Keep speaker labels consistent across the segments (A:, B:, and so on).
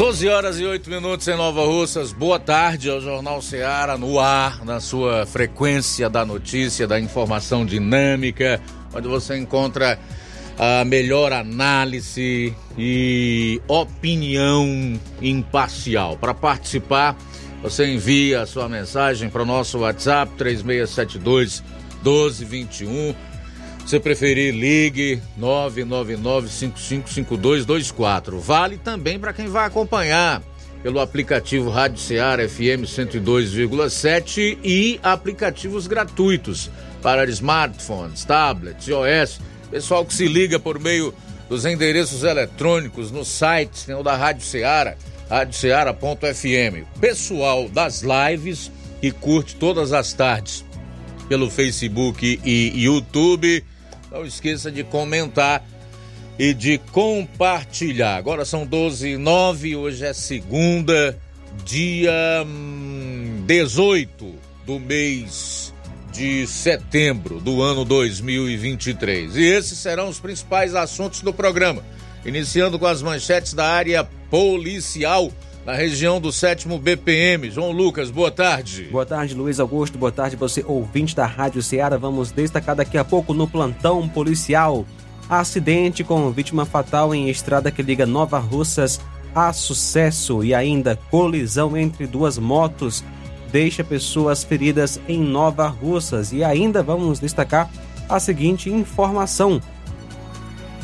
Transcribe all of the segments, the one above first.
A: 12 horas e 8 minutos em Nova Russas. Boa tarde ao Jornal Seara no ar, na sua frequência da notícia, da informação dinâmica, onde você encontra a melhor análise e opinião imparcial. Para participar, você envia a sua mensagem para o nosso WhatsApp 3672 1221 se preferir, ligue 999-555224. Vale também para quem vai acompanhar pelo aplicativo Rádio Ceará FM 102,7 e aplicativos gratuitos para smartphones, tablets, iOS. Pessoal que se liga por meio dos endereços eletrônicos no site da Rádio Ceará, radioceara.fm. Pessoal das lives que curte todas as tardes pelo Facebook e YouTube não esqueça de comentar e de compartilhar. Agora são 12 e 9, hoje é segunda, dia 18 hum, do mês de setembro do ano 2023. E esses serão os principais assuntos do programa. Iniciando com as manchetes da área policial na região do sétimo BPM. João Lucas, boa tarde.
B: Boa tarde, Luiz Augusto. Boa tarde, você ouvinte da Rádio Ceará. Vamos destacar daqui a pouco no plantão policial. Acidente com vítima fatal em estrada que liga Nova Russas a Sucesso e ainda colisão entre duas motos deixa pessoas feridas em Nova Russas. E ainda vamos destacar a seguinte informação: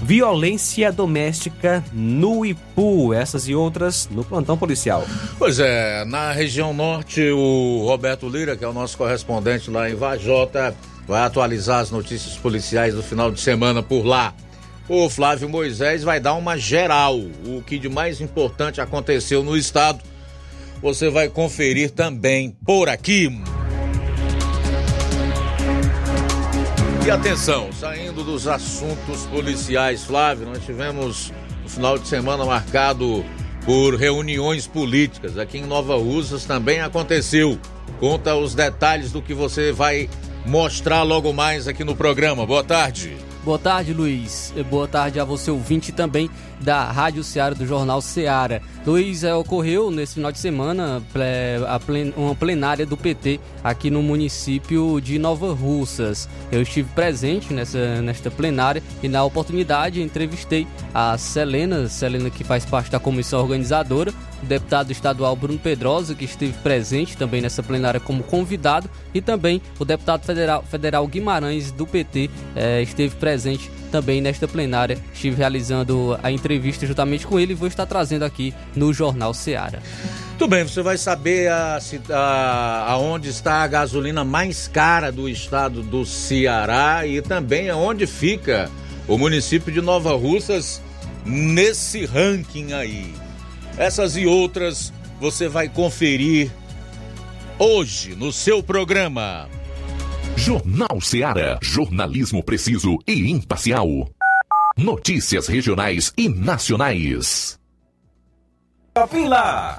B: violência doméstica no Ipu, essas e outras no plantão policial.
A: Pois é, na região norte, o Roberto Lira, que é o nosso correspondente lá em Vajota, vai atualizar as notícias policiais do final de semana por lá. O Flávio Moisés vai dar uma geral, o que de mais importante aconteceu no estado. Você vai conferir também por aqui. E atenção, saindo dos assuntos policiais, Flávio, nós tivemos um final de semana marcado por reuniões políticas. Aqui em Nova Russas também aconteceu. Conta os detalhes do que você vai mostrar logo mais aqui no programa. Boa tarde.
C: Boa tarde, Luiz. Boa tarde a você, ouvinte também da Rádio Ceará do Jornal Ceará. Luiz, é, ocorreu nesse final de semana uma plenária do PT aqui no município de Nova Russas. Eu estive presente nessa, nesta plenária e na oportunidade entrevistei a Selena, Selena que faz parte da comissão organizadora, o deputado estadual Bruno Pedrosa, que esteve presente também nessa plenária como convidado, e também o deputado federal, federal Guimarães do PT eh, esteve presente também nesta plenária. Estive realizando a entrevista juntamente com ele e vou estar trazendo aqui no Jornal Seara.
A: Tudo bem, você vai saber a, a, aonde está a gasolina mais cara do estado do Ceará e também aonde fica o município de Nova Russas nesse ranking aí. Essas e outras você vai conferir hoje no seu programa.
D: Jornal Seara. Jornalismo preciso e imparcial. Notícias regionais e nacionais.
E: Lá.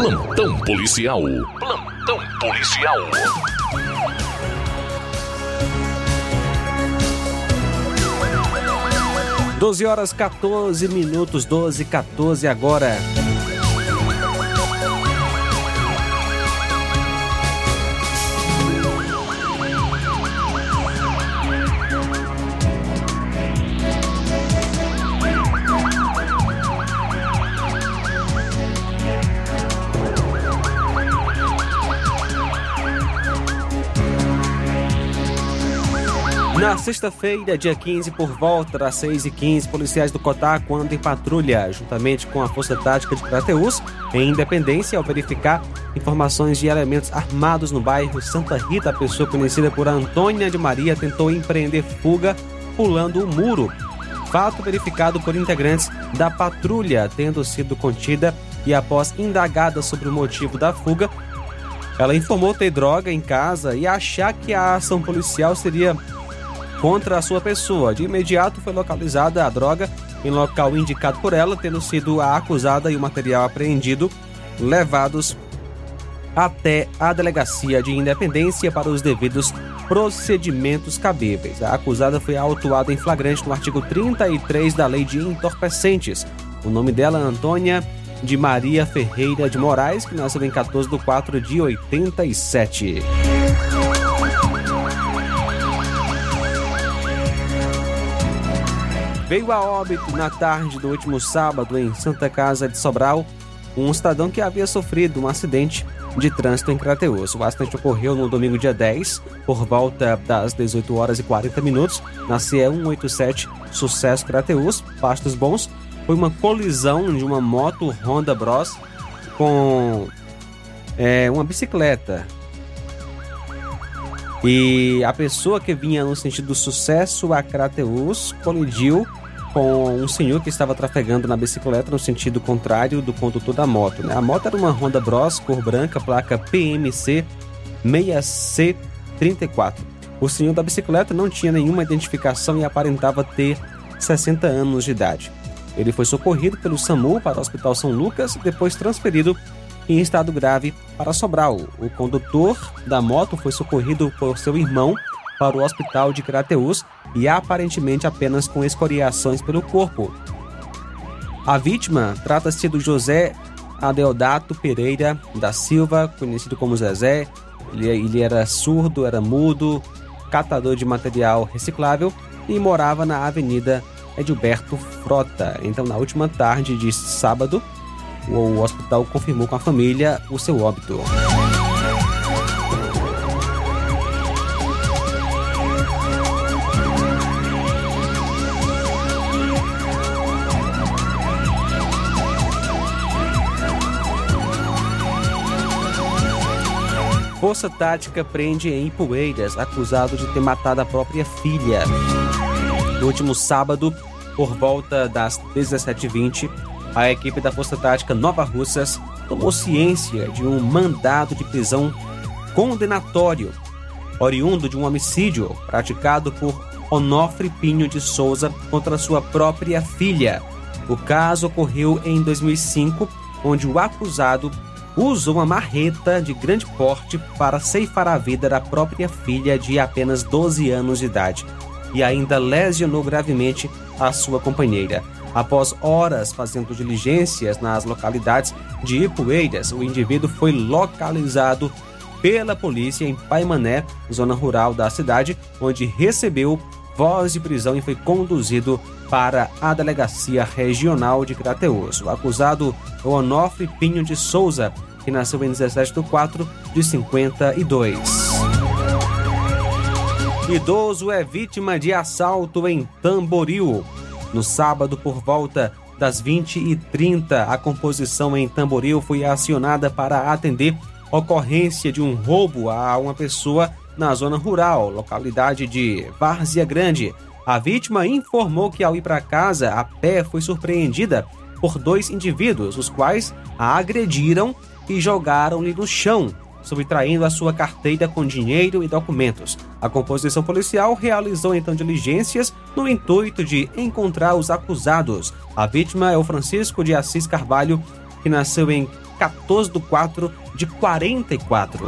F: Plantão policial. Plantão policial.
B: Doze horas 14 minutos, 12 14 agora. Na sexta-feira, dia 15, por volta das 6h15, policiais do Cotar andam em patrulha, juntamente com a Força Tática de Crateus, em Independência, ao verificar informações de elementos armados no bairro Santa Rita. A pessoa conhecida por Antônia de Maria tentou empreender fuga pulando o muro. Fato verificado por integrantes da patrulha, tendo sido contida e após indagada sobre o motivo da fuga, ela informou ter droga em casa e achar que a ação policial seria contra a sua pessoa. De imediato foi localizada a droga em local indicado por ela, tendo sido a acusada e o material apreendido levados até a delegacia de independência para os devidos procedimentos cabíveis. A acusada foi autuada em flagrante no artigo 33 da Lei de Entorpecentes. O nome dela é Antônia de Maria Ferreira de Moraes, que nasceu em 14 de 4 de 87. Veio a óbito na tarde do último sábado em Santa Casa de Sobral um cidadão que havia sofrido um acidente de trânsito em Crateus. O acidente ocorreu no domingo dia 10, por volta das 18 horas e 40 minutos, na CE 187 Sucesso Crateus, Pastos Bons. Foi uma colisão de uma moto Honda Bros com é, uma bicicleta. E a pessoa que vinha no sentido sucesso a Crateus colidiu com um senhor que estava trafegando na bicicleta no sentido contrário do condutor da moto. Né? A moto era uma Honda Bros cor branca, placa PMC 6C34. O senhor da bicicleta não tinha nenhuma identificação e aparentava ter 60 anos de idade. Ele foi socorrido pelo SAMU para o Hospital São Lucas e depois transferido em estado grave para Sobral. O condutor da moto foi socorrido por seu irmão para o hospital de Crateus e aparentemente apenas com escoriações pelo corpo. A vítima trata-se do José Adeodato Pereira da Silva, conhecido como Zezé. Ele, ele era surdo, era mudo, catador de material reciclável e morava na Avenida Edilberto Frota. Então, na última tarde de sábado, o hospital confirmou com a família o seu óbito. Força Tática prende em Ipueiras, acusado de ter matado a própria filha. No último sábado, por volta das 17h20, a equipe da Força Tática Nova Russas tomou ciência de um mandado de prisão condenatório, oriundo de um homicídio praticado por Onofre Pinho de Souza contra sua própria filha. O caso ocorreu em 2005, onde o acusado usou uma marreta de grande porte para ceifar a vida da própria filha de apenas 12 anos de idade e ainda lesionou gravemente a sua companheira. Após horas fazendo diligências nas localidades de Ipueiras, o indivíduo foi localizado pela polícia em Paimané, zona rural da cidade, onde recebeu voz de prisão e foi conduzido para a Delegacia Regional de Crateus. O acusado é o Onofre Pinho de Souza, que nasceu em 17 de 4 de 52. Idoso é vítima de assalto em Tamboril. No sábado, por volta das 20h30, a composição em Tamboril foi acionada para atender ocorrência de um roubo a uma pessoa na zona rural, localidade de Várzea Grande. A vítima informou que ao ir para casa a pé foi surpreendida por dois indivíduos, os quais a agrediram e jogaram-lhe no chão, subtraindo a sua carteira com dinheiro e documentos. A composição policial realizou então diligências no intuito de encontrar os acusados. A vítima é o Francisco de Assis Carvalho, que nasceu em 14 de 4 de 44.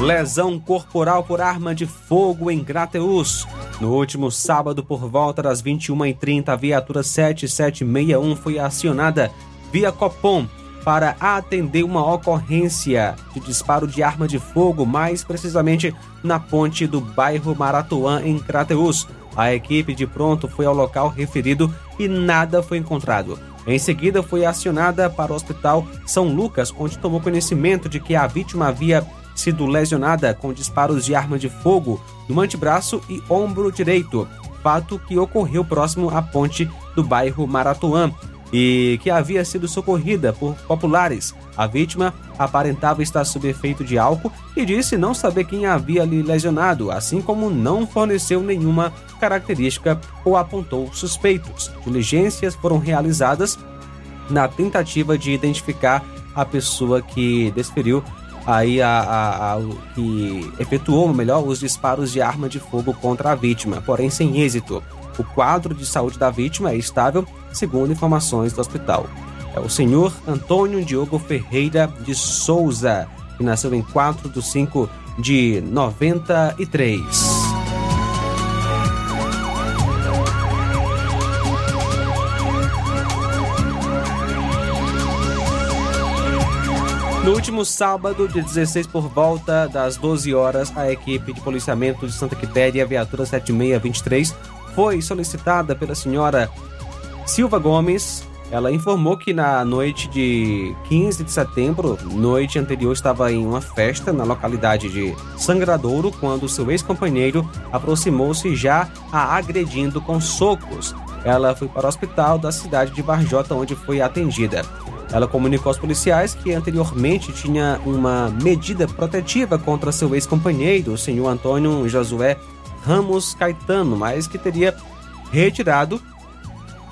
B: Lesão corporal por arma de fogo em Grateus. No último sábado, por volta das 21h30, a viatura 7761 foi acionada via Copom para atender uma ocorrência de disparo de arma de fogo, mais precisamente na ponte do bairro Maratuã, em Crateus. A equipe de pronto foi ao local referido e nada foi encontrado. Em seguida, foi acionada para o Hospital São Lucas, onde tomou conhecimento de que a vítima havia sido lesionada com disparos de arma de fogo no antebraço e ombro direito, fato que ocorreu próximo à ponte do bairro Maratuã e que havia sido socorrida por populares. A vítima aparentava estar sob efeito de álcool e disse não saber quem havia lhe lesionado, assim como não forneceu nenhuma característica ou apontou suspeitos. Diligências foram realizadas na tentativa de identificar a pessoa que desferiu aí a, a, a, que efetuou, melhor, os disparos de arma de fogo contra a vítima, porém sem êxito. O quadro de saúde da vítima é estável, segundo informações do hospital. É o senhor Antônio Diogo Ferreira de Souza, que nasceu em 4 de 5 de 93. No último sábado, de 16 por volta das 12 horas, a equipe de policiamento de Santa Quitéria, viatura 7623, foi solicitada pela senhora Silva Gomes. Ela informou que na noite de 15 de setembro, noite anterior, estava em uma festa na localidade de Sangradouro, quando seu ex-companheiro aproximou-se já a agredindo com socos. Ela foi para o hospital da cidade de Barjota, onde foi atendida. Ela comunicou aos policiais que anteriormente tinha uma medida protetiva contra seu ex-companheiro, o senhor Antônio Josué Ramos Caetano, mas que teria retirado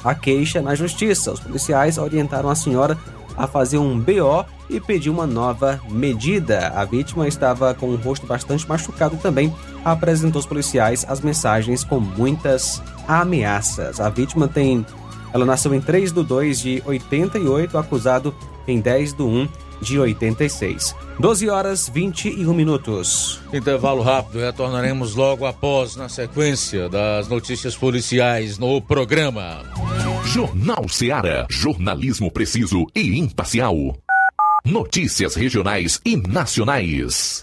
B: a queixa na justiça. Os policiais orientaram a senhora a fazer um BO e pedir uma nova medida. A vítima estava com o rosto bastante machucado também apresentou aos policiais as mensagens com muitas ameaças. A vítima tem. Ela nasceu em 3 de 2 de 88, acusado em 10 de 1 de 86. 12 horas 21 minutos.
A: Intervalo rápido, retornaremos logo após, na sequência das notícias policiais no programa.
F: Jornal Seara. Jornalismo preciso e imparcial. Notícias regionais e nacionais.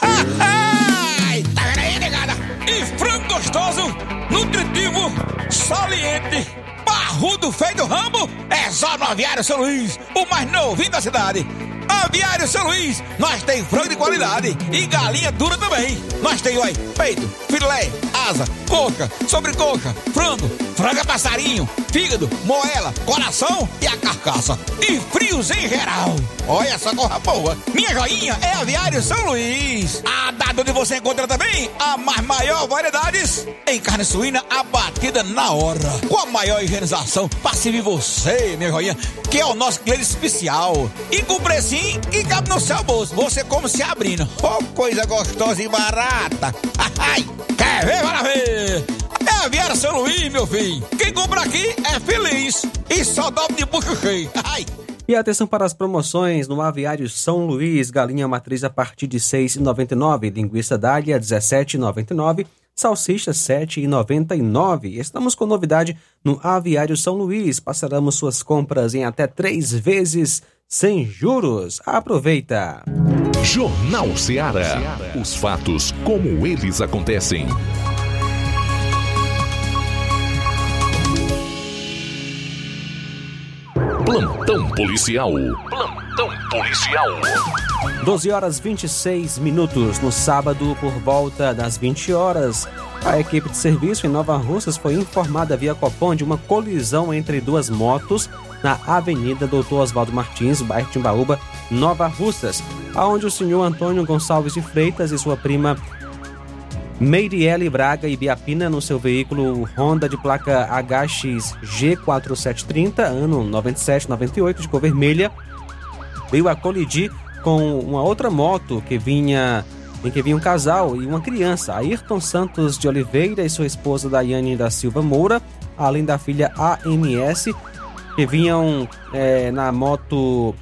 G: Ai, tá vendo aí, negada? E frango gostoso, nutritivo, saliente, barrudo, feio do rambo, é só no Aviário São Luís, o mais novinho da cidade. Aviário São Luís, nós tem frango de qualidade e galinha dura também. Nós tem, oi, peito, filé, asa, coca, sobrecoca, frango, franga passarinho, fígado, moela, coração e a carcaça. E frios em geral. Olha essa corra boa. Minha joinha é Aviário São Luís. A data onde você encontra também a mais maior variedades em carne suína abatida na hora. Com a maior higienização para servir você, minha joinha, que é o nosso cliente especial. E com precinho que cabe no seu bolso. Você como se abrindo. Oh, coisa gostosa e barata. Ai, quer ver? Para ver. É Aviário São Luís, meu filho. Quem compra aqui é feliz. E só dobra de bucho cheio. Ai.
B: E atenção para as promoções no Aviário São Luís, galinha matriz a partir de R$ 6,99, linguiça dália R$ 17,99, salsicha R$ 7,99. Estamos com novidade no Aviário São Luís. Passaremos suas compras em até três vezes sem juros. Aproveita!
F: Jornal Seara. Os fatos como eles acontecem. Plantão policial. Plantão policial.
B: 12 horas 26 minutos no sábado por volta das 20 horas. A equipe de serviço em Nova Russas foi informada via Copom de uma colisão entre duas motos na Avenida Doutor Oswaldo Martins, bairro Timbaúba, Nova Russas, aonde o senhor Antônio Gonçalves de Freitas e sua prima Meiriele Braga e Biapina no seu veículo Honda de placa HXG4730, ano 9798, de cor vermelha, veio a colidir com uma outra moto que vinha em que vinha um casal e uma criança, Ayrton Santos de Oliveira e sua esposa Daiane da Silva Moura, além da filha AMS, que vinham é, na moto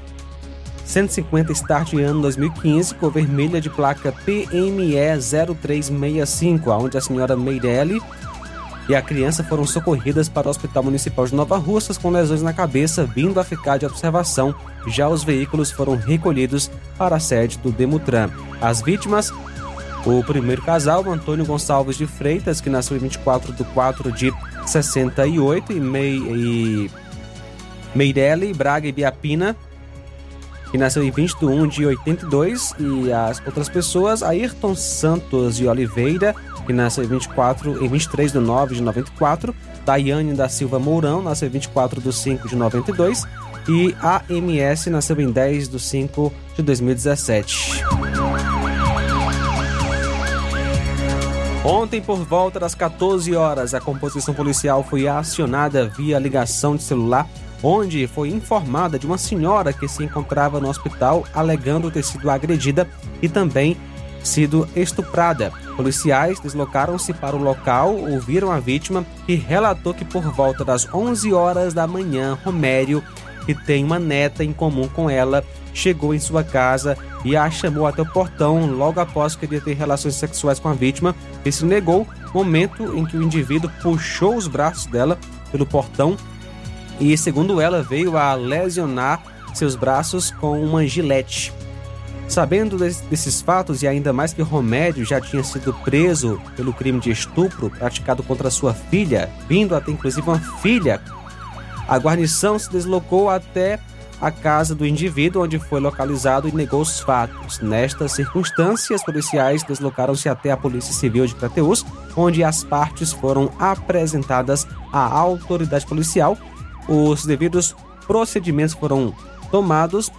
B: 150 Start ano 2015, cor vermelha de placa PME 0365, onde a senhora Meirelli e a criança foram socorridas para o Hospital Municipal de Nova Russas com lesões na cabeça, vindo a ficar de observação. Já os veículos foram recolhidos para a sede do Demutran. As vítimas o primeiro casal, Antônio Gonçalves de Freitas, que nasceu em 24 de 4 de 68, e, Mei, e Meirelli Braga e Biapina, que nasceu em 20 de 1 de 82, e as outras pessoas, Ayrton Santos de Oliveira, que nasceu em 24 em 23 de 9 de 94, Daiane da Silva Mourão, nasceu em 24 de 5 de 92, e AMS nasceu em 10 de 5 de 2017. Ontem, por volta das 14 horas, a composição policial foi acionada via ligação de celular, onde foi informada de uma senhora que se encontrava no hospital alegando ter sido agredida e também sido estuprada. Policiais deslocaram-se para o local, ouviram a vítima e relatou que por volta das 11 horas da manhã, Romério, que tem uma neta em comum com ela, chegou em sua casa e a chamou até o portão logo após querer ter relações sexuais com a vítima. Esse negou, momento em que o indivíduo puxou os braços dela pelo portão e, segundo ela, veio a lesionar seus braços com uma gilete. Sabendo desses fatos e ainda mais que Romério já tinha sido preso pelo crime de estupro praticado contra sua filha, vindo até inclusive uma filha, a guarnição se deslocou até a casa do indivíduo onde foi localizado e negou os fatos. Nestas circunstâncias, policiais deslocaram-se até a Polícia Civil de Crateús, onde as partes foram apresentadas à autoridade policial. Os devidos procedimentos foram tomados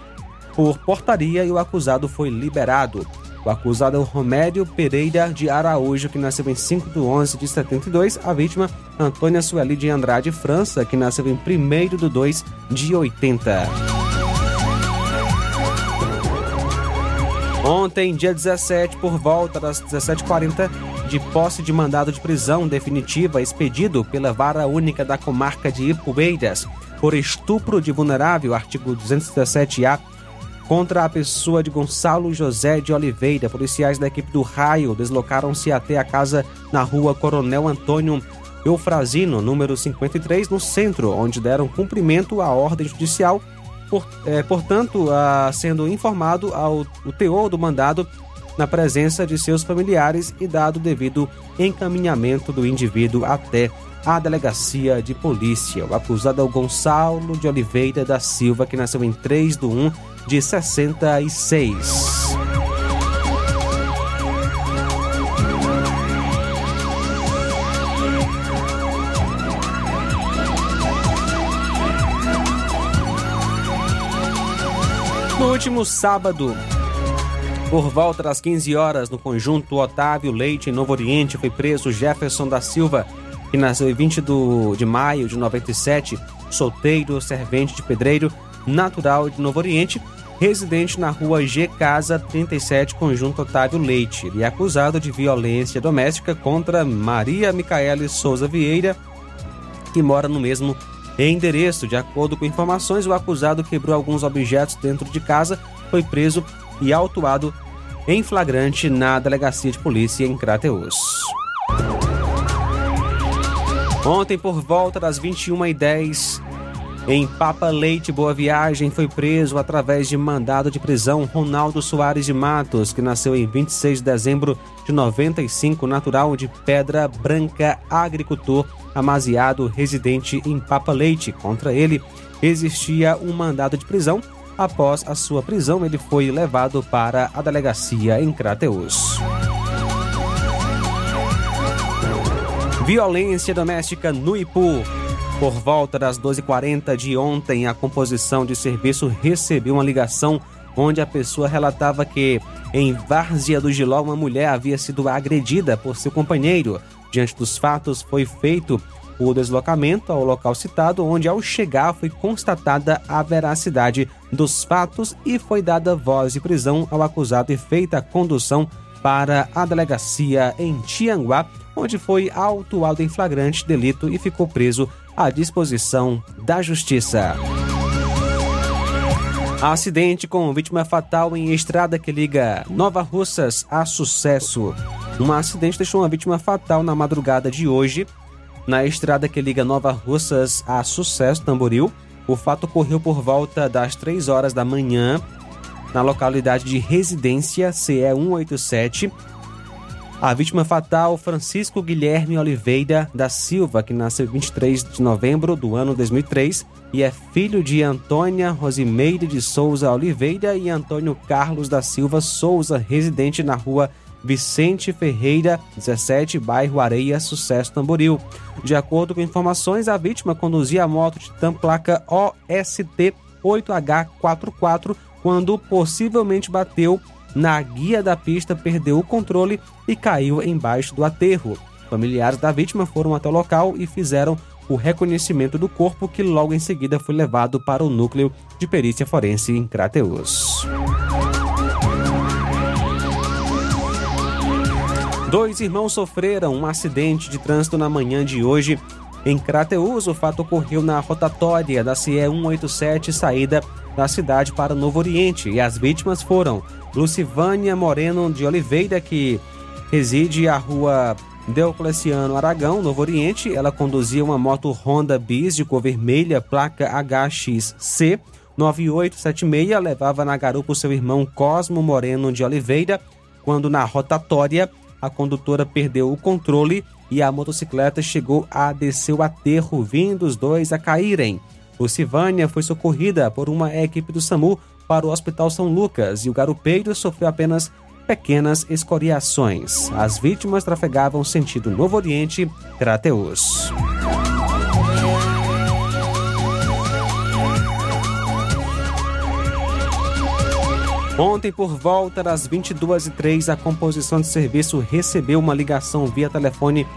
B: por portaria e o acusado foi liberado. O acusado é o Romério Pereira de Araújo, que nasceu em 5 de 11 de 72. A vítima, Antônia Sueli de Andrade França, que nasceu em 1 de 2 de 80. Ontem, dia 17, por volta das 17h40, de posse de mandado de prisão definitiva expedido pela Vara Única da Comarca de Ipueiras por estupro de vulnerável, artigo 217-A contra a pessoa de Gonçalo José de Oliveira. Policiais da equipe do Raio deslocaram-se até a casa na rua Coronel Antônio Eufrazino, número 53, no centro, onde deram cumprimento à ordem judicial. Por, é, portanto, a, sendo informado ao o teor do mandado na presença de seus familiares e dado devido encaminhamento do indivíduo até a delegacia de polícia. O acusado é o Gonçalo de Oliveira da Silva, que nasceu em 3 de 1 de 66. Último sábado, por volta das 15 horas, no conjunto Otávio Leite, em Novo Oriente, foi preso Jefferson da Silva, que nasceu em 20 de maio de 97, solteiro, servente de pedreiro, natural de Novo Oriente, residente na rua G Casa 37, Conjunto Otávio Leite. Ele é acusado de violência doméstica contra Maria Micaele Souza Vieira, que mora no mesmo endereço. De acordo com informações, o acusado quebrou alguns objetos dentro de casa, foi preso e autuado em flagrante na delegacia de polícia em Crateus. Ontem, por volta das 21h10, em Papa Leite Boa Viagem, foi preso através de mandado de prisão Ronaldo Soares de Matos, que nasceu em 26 de dezembro de 95, natural de Pedra Branca, agricultor amaziado, residente em Papa Leite. Contra ele existia um mandado de prisão. Após a sua prisão, ele foi levado para a delegacia em Crateus. Violência doméstica no Ipu. Por volta das 12h40 de ontem, a composição de serviço recebeu uma ligação onde a pessoa relatava que em Várzea do Giló uma mulher havia sido agredida por seu companheiro. Diante dos fatos, foi feito o deslocamento ao local citado, onde ao chegar foi constatada a veracidade dos fatos e foi dada voz de prisão ao acusado e feita a condução para a delegacia em Tianguá, onde foi autuado em flagrante delito e ficou preso à disposição da Justiça. Acidente com vítima fatal em estrada que liga Nova Russas a Sucesso. Um acidente deixou uma vítima fatal na madrugada de hoje, na estrada que liga Nova Russas a Sucesso, Tamboril. O fato ocorreu por volta das 3 horas da manhã, na localidade de Residência CE 187. A vítima fatal, Francisco Guilherme Oliveira da Silva, que nasceu 23 de novembro do ano 2003 e é filho de Antônia Rosimeire de Souza Oliveira e Antônio Carlos da Silva Souza, residente na rua Vicente Ferreira, 17, bairro Areia, Sucesso Tamboril. De acordo com informações, a vítima conduzia a moto de placa OST 8H44 quando possivelmente bateu na guia da pista, perdeu o controle e caiu embaixo do aterro. Familiares da vítima foram até o local e fizeram o reconhecimento do corpo, que logo em seguida foi levado para o núcleo de perícia forense em Crateus. Dois irmãos sofreram um acidente de trânsito na manhã de hoje em Crateus. O fato ocorreu na rotatória da CE 187, saída da cidade para Novo Oriente, e as vítimas foram Lucivânia Moreno de Oliveira, que reside à rua Deocleciano Aragão, Novo Oriente. Ela conduzia uma moto Honda Bis de cor vermelha, placa HXC 9876, levava na garupa o seu irmão Cosmo Moreno de Oliveira, quando na rotatória a condutora perdeu o controle e a motocicleta chegou a descer o aterro, vindo os dois a caírem. Lucivânia foi socorrida por uma equipe do SAMU para o Hospital São Lucas e o garupeiro sofreu apenas pequenas escoriações. As vítimas trafegavam sentido Novo Oriente, Crateus. Ontem, por volta das 22h03, a composição de serviço recebeu uma ligação via telefone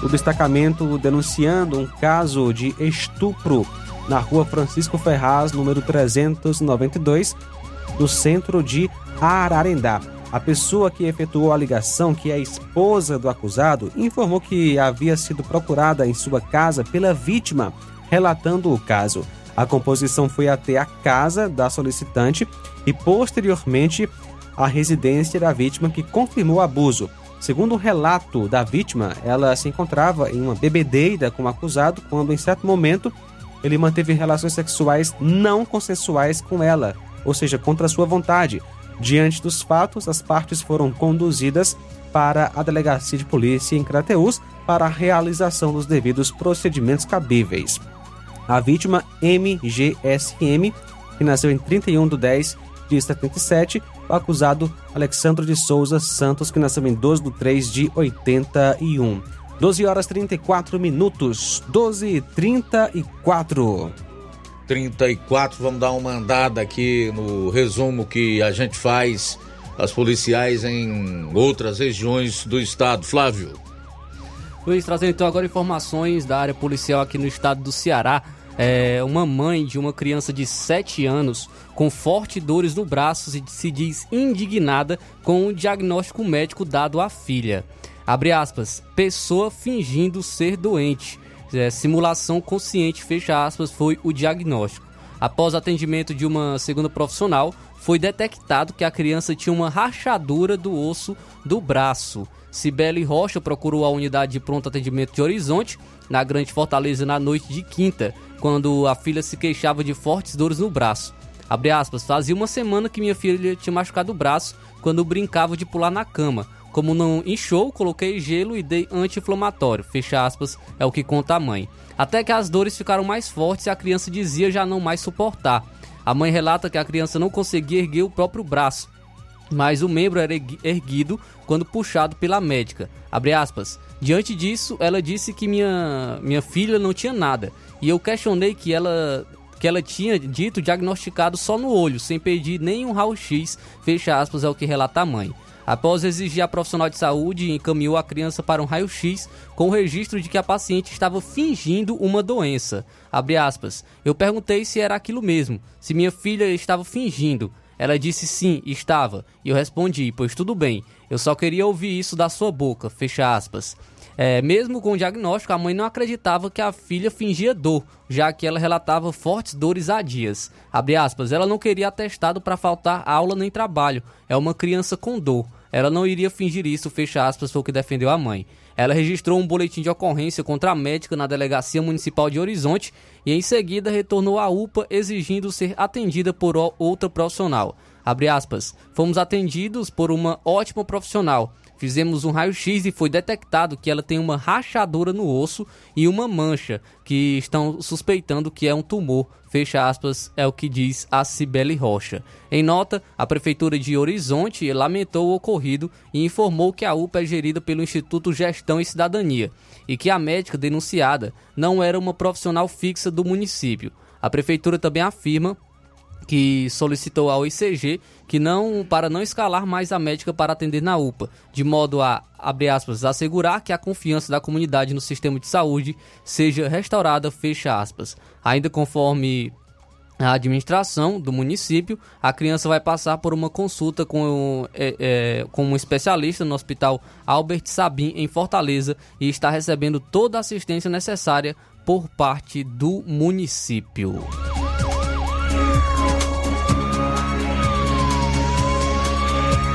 B: do destacamento denunciando um caso de estupro na rua Francisco Ferraz, número 392, no centro de Ararendá. A pessoa que efetuou a ligação, que é a esposa do acusado, informou que havia sido procurada em sua casa pela vítima, relatando o caso. A composição foi até a casa da solicitante e, posteriormente, a residência da vítima, que confirmou o abuso. Segundo o relato da vítima, ela se encontrava em uma bebedeira com o acusado quando, em certo momento, ele manteve relações sexuais não consensuais com ela, ou seja, contra sua vontade. Diante dos fatos, as partes foram conduzidas para a delegacia de polícia em Crateús para a realização dos devidos procedimentos cabíveis. A vítima MGSM, que nasceu em 31 de 10 de 77, o acusado Alexandre de Souza Santos, que nasceu em 12 de 3 de 81. 12 horas 34 minutos. 12 e 34.
A: 34, vamos dar uma andada aqui no resumo que a gente faz as policiais em outras regiões do estado. Flávio.
C: Luiz, trazendo então agora informações da área policial aqui no estado do Ceará. É, uma mãe de uma criança de 7 anos com fortes dores no braço se diz indignada com o diagnóstico médico dado à filha. Abre aspas, pessoa fingindo ser doente. É, simulação consciente, fecha aspas, foi o diagnóstico. Após atendimento de uma segunda profissional, foi detectado que a criança tinha uma rachadura do osso do braço. Cibele Rocha procurou a unidade de pronto atendimento de Horizonte, na Grande Fortaleza, na noite de quinta, quando a filha se queixava de fortes dores no braço. Abre aspas, fazia uma semana que minha filha tinha machucado o braço quando brincava de pular na cama. Como não inchou, coloquei gelo e dei anti-inflamatório. Fecha aspas, é o que conta a mãe. Até que as dores ficaram mais fortes e a criança dizia já não mais suportar. A mãe relata que a criança não conseguia erguer o próprio braço, mas o membro era erguido quando puxado pela médica. Aspas, Diante disso, ela disse que minha, minha filha não tinha nada. E eu questionei que ela que ela tinha dito diagnosticado só no olho, sem pedir nenhum raio-x, fecha aspas, é o que relata a mãe. Após exigir a profissional de saúde, encaminhou a criança para um raio-x com o registro de que a paciente estava fingindo uma doença. Aspas, Eu perguntei se era aquilo mesmo, se minha filha estava fingindo. Ela disse sim, estava. E eu respondi, pois tudo bem, eu só queria ouvir isso da sua boca, fecha aspas. É, mesmo com o diagnóstico, a mãe não acreditava que a filha fingia dor, já que ela relatava fortes dores há dias. Abre aspas, ela não queria atestado para faltar aula nem trabalho. É uma criança com dor. Ela não iria fingir isso, fecha aspas, foi o que defendeu a mãe. Ela registrou um boletim de ocorrência contra a médica na Delegacia Municipal de Horizonte e em seguida retornou à UPA exigindo ser atendida por outra profissional. Abre aspas, fomos atendidos por uma ótima profissional. Fizemos um raio-x e foi detectado que ela tem uma rachadura no osso e uma mancha, que estão suspeitando que é um tumor. Fecha aspas, é o que diz a Cibele Rocha. Em nota, a Prefeitura de Horizonte lamentou o ocorrido e informou que a UPA é gerida pelo Instituto Gestão e Cidadania e que a médica denunciada não era uma profissional fixa do município. A Prefeitura também afirma que solicitou ao ICG que não para não escalar mais a médica para atender na UPA, de modo a abre aspas, assegurar que a confiança da comunidade no sistema de saúde seja restaurada, fecha aspas. Ainda conforme a administração do município, a criança vai passar por uma consulta com, é, é, com um especialista no Hospital Albert Sabin, em Fortaleza, e está recebendo toda a assistência necessária por parte do município.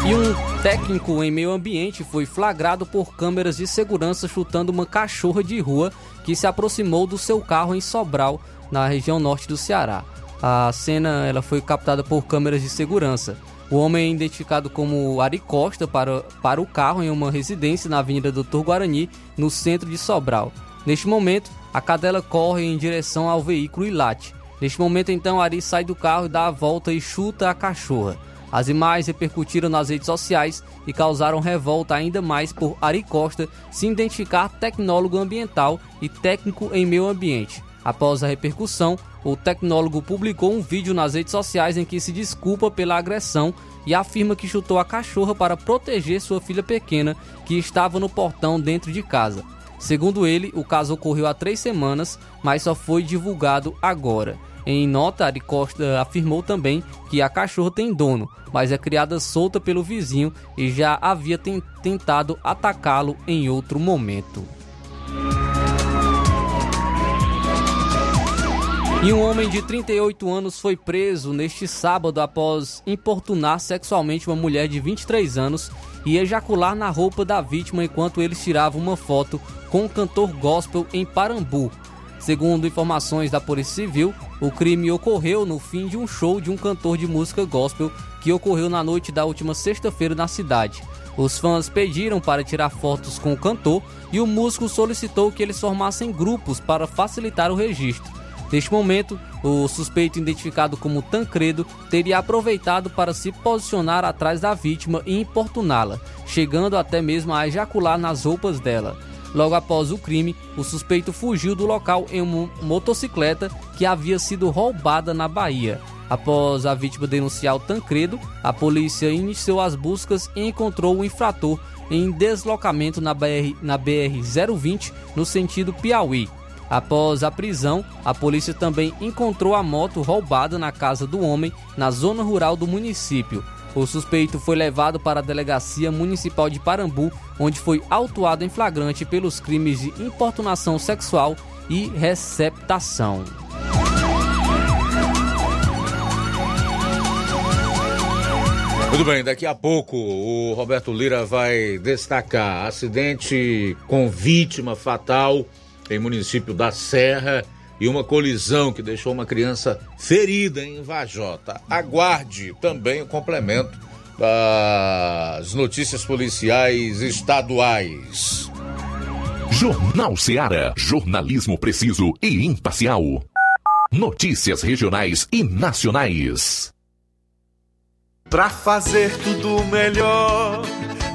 C: E um técnico em meio ambiente foi flagrado por câmeras de segurança chutando uma cachorra de rua que se aproximou do seu carro em Sobral, na região norte do Ceará. A cena ela foi captada por câmeras de segurança. O homem é identificado como Ari Costa para, para o carro em uma residência na Avenida Doutor Guarani, no centro de Sobral. Neste momento, a cadela corre em direção ao veículo e late. Neste momento, então, Ari sai do carro dá a volta e chuta a cachorra. As imagens repercutiram nas redes sociais e causaram revolta ainda mais por Ari Costa se identificar tecnólogo ambiental e técnico em meio ambiente. Após a repercussão, o tecnólogo publicou um vídeo nas redes sociais em que se desculpa pela agressão e afirma que chutou a cachorra para proteger sua filha pequena que estava no portão dentro de casa. Segundo ele, o caso ocorreu há três semanas, mas só foi divulgado agora. Em nota, Ari Costa afirmou também que a cachorra tem dono, mas é criada solta pelo vizinho e já havia tentado atacá-lo em outro momento. E um homem de 38 anos foi preso neste sábado após importunar sexualmente uma mulher de 23 anos e ejacular na roupa da vítima enquanto eles tiravam uma foto com o cantor gospel em Parambu, Segundo informações da Polícia Civil, o crime ocorreu no fim de um show de um cantor de música gospel que ocorreu na noite da última sexta-feira na cidade. Os fãs pediram para tirar fotos com o cantor e o músico solicitou que eles formassem grupos para facilitar o registro. Neste momento, o suspeito identificado como Tancredo teria aproveitado para se posicionar atrás da vítima e importuná-la, chegando até mesmo a ejacular nas roupas dela. Logo após o crime, o suspeito fugiu do local em uma motocicleta que havia sido roubada na Bahia. Após a vítima denunciar o Tancredo, a polícia iniciou as buscas e encontrou o infrator em deslocamento na BR, na BR 020 no sentido Piauí. Após a prisão, a polícia também encontrou a moto roubada na casa do homem na zona rural do município. O suspeito foi levado para a Delegacia Municipal de Parambu, onde foi autuado em flagrante pelos crimes de importunação sexual e receptação.
A: Tudo bem, daqui a pouco o Roberto Lira vai destacar acidente com vítima fatal em município da Serra e uma colisão que deixou uma criança ferida em Vajota. Aguarde também o complemento das notícias policiais estaduais.
F: Jornal Seara. Jornalismo preciso e imparcial. Notícias regionais e nacionais.
H: Para fazer tudo melhor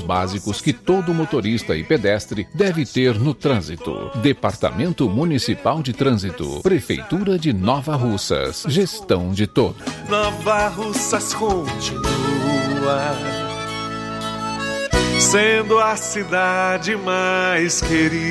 F: básicos que todo motorista e pedestre deve ter no trânsito. Departamento Municipal de Trânsito, Prefeitura de Nova Russas, gestão de todos.
H: Nova Russas continua sendo a cidade mais querida.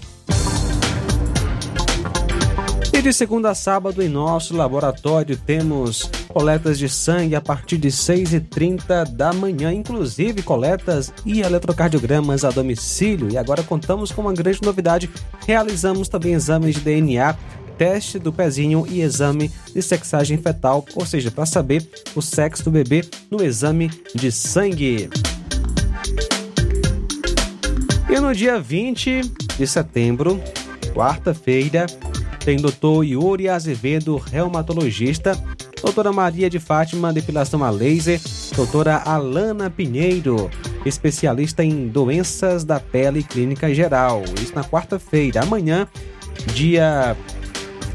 B: E de segunda a sábado, em nosso laboratório, temos coletas de sangue a partir de 6h30 da manhã, inclusive coletas e eletrocardiogramas a domicílio. E agora contamos com uma grande novidade: realizamos também exames de DNA, teste do pezinho e exame de sexagem fetal, ou seja, para saber o sexo do bebê no exame de sangue. E no dia 20 de setembro, quarta-feira, tem Dr. Yuri Azevedo, reumatologista, doutora Maria de Fátima, depilação a laser, doutora Alana Pinheiro, especialista em doenças da pele e clínica geral. Isso na quarta-feira. Amanhã, dia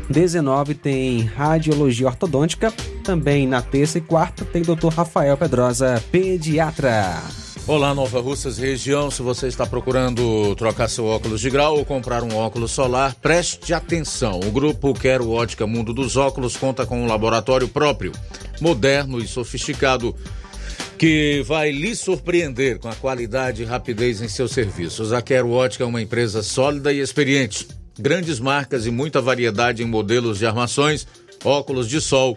B: 19, tem radiologia ortodôntica. Também na terça e quarta tem doutor Rafael Pedrosa, pediatra.
A: Olá, Nova Russas região. Se você está procurando trocar seu óculos de grau ou comprar um óculos solar, preste atenção. O grupo Quero Ótica Mundo dos Óculos conta com um laboratório próprio, moderno e sofisticado, que vai lhe surpreender com a qualidade e rapidez em seus serviços. A Quero Ótica é uma empresa sólida e experiente. Grandes marcas e muita variedade em modelos de armações, óculos de sol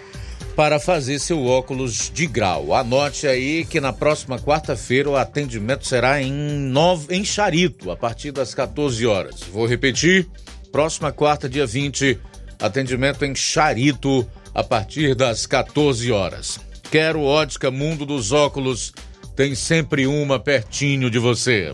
A: para fazer seu óculos de grau. Anote aí que na próxima quarta-feira o atendimento será em, Nova, em Charito, a partir das 14 horas. Vou repetir, próxima quarta, dia 20, atendimento em Charito, a partir das 14 horas. Quero ótica Mundo dos Óculos, tem sempre uma pertinho de você.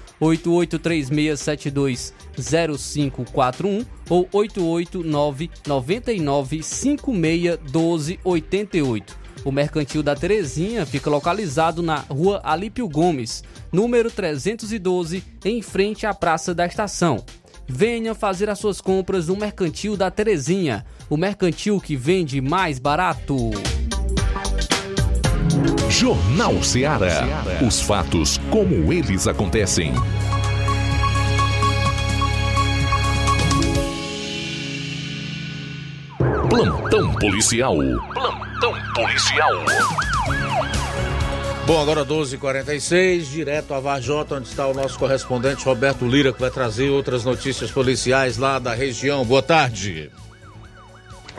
C: 8836720541 ou 889-9956-1288. O Mercantil da Terezinha fica localizado na rua Alípio Gomes, número 312, em frente à Praça da Estação. Venha fazer as suas compras no Mercantil da Terezinha, o mercantil que vende mais barato.
F: Jornal Ceará. Os fatos como eles acontecem. Plantão policial. Plantão policial.
A: Bom, agora 12h46, direto a Varjota, onde está o nosso correspondente Roberto Lira, que vai trazer outras notícias policiais lá da região. Boa tarde.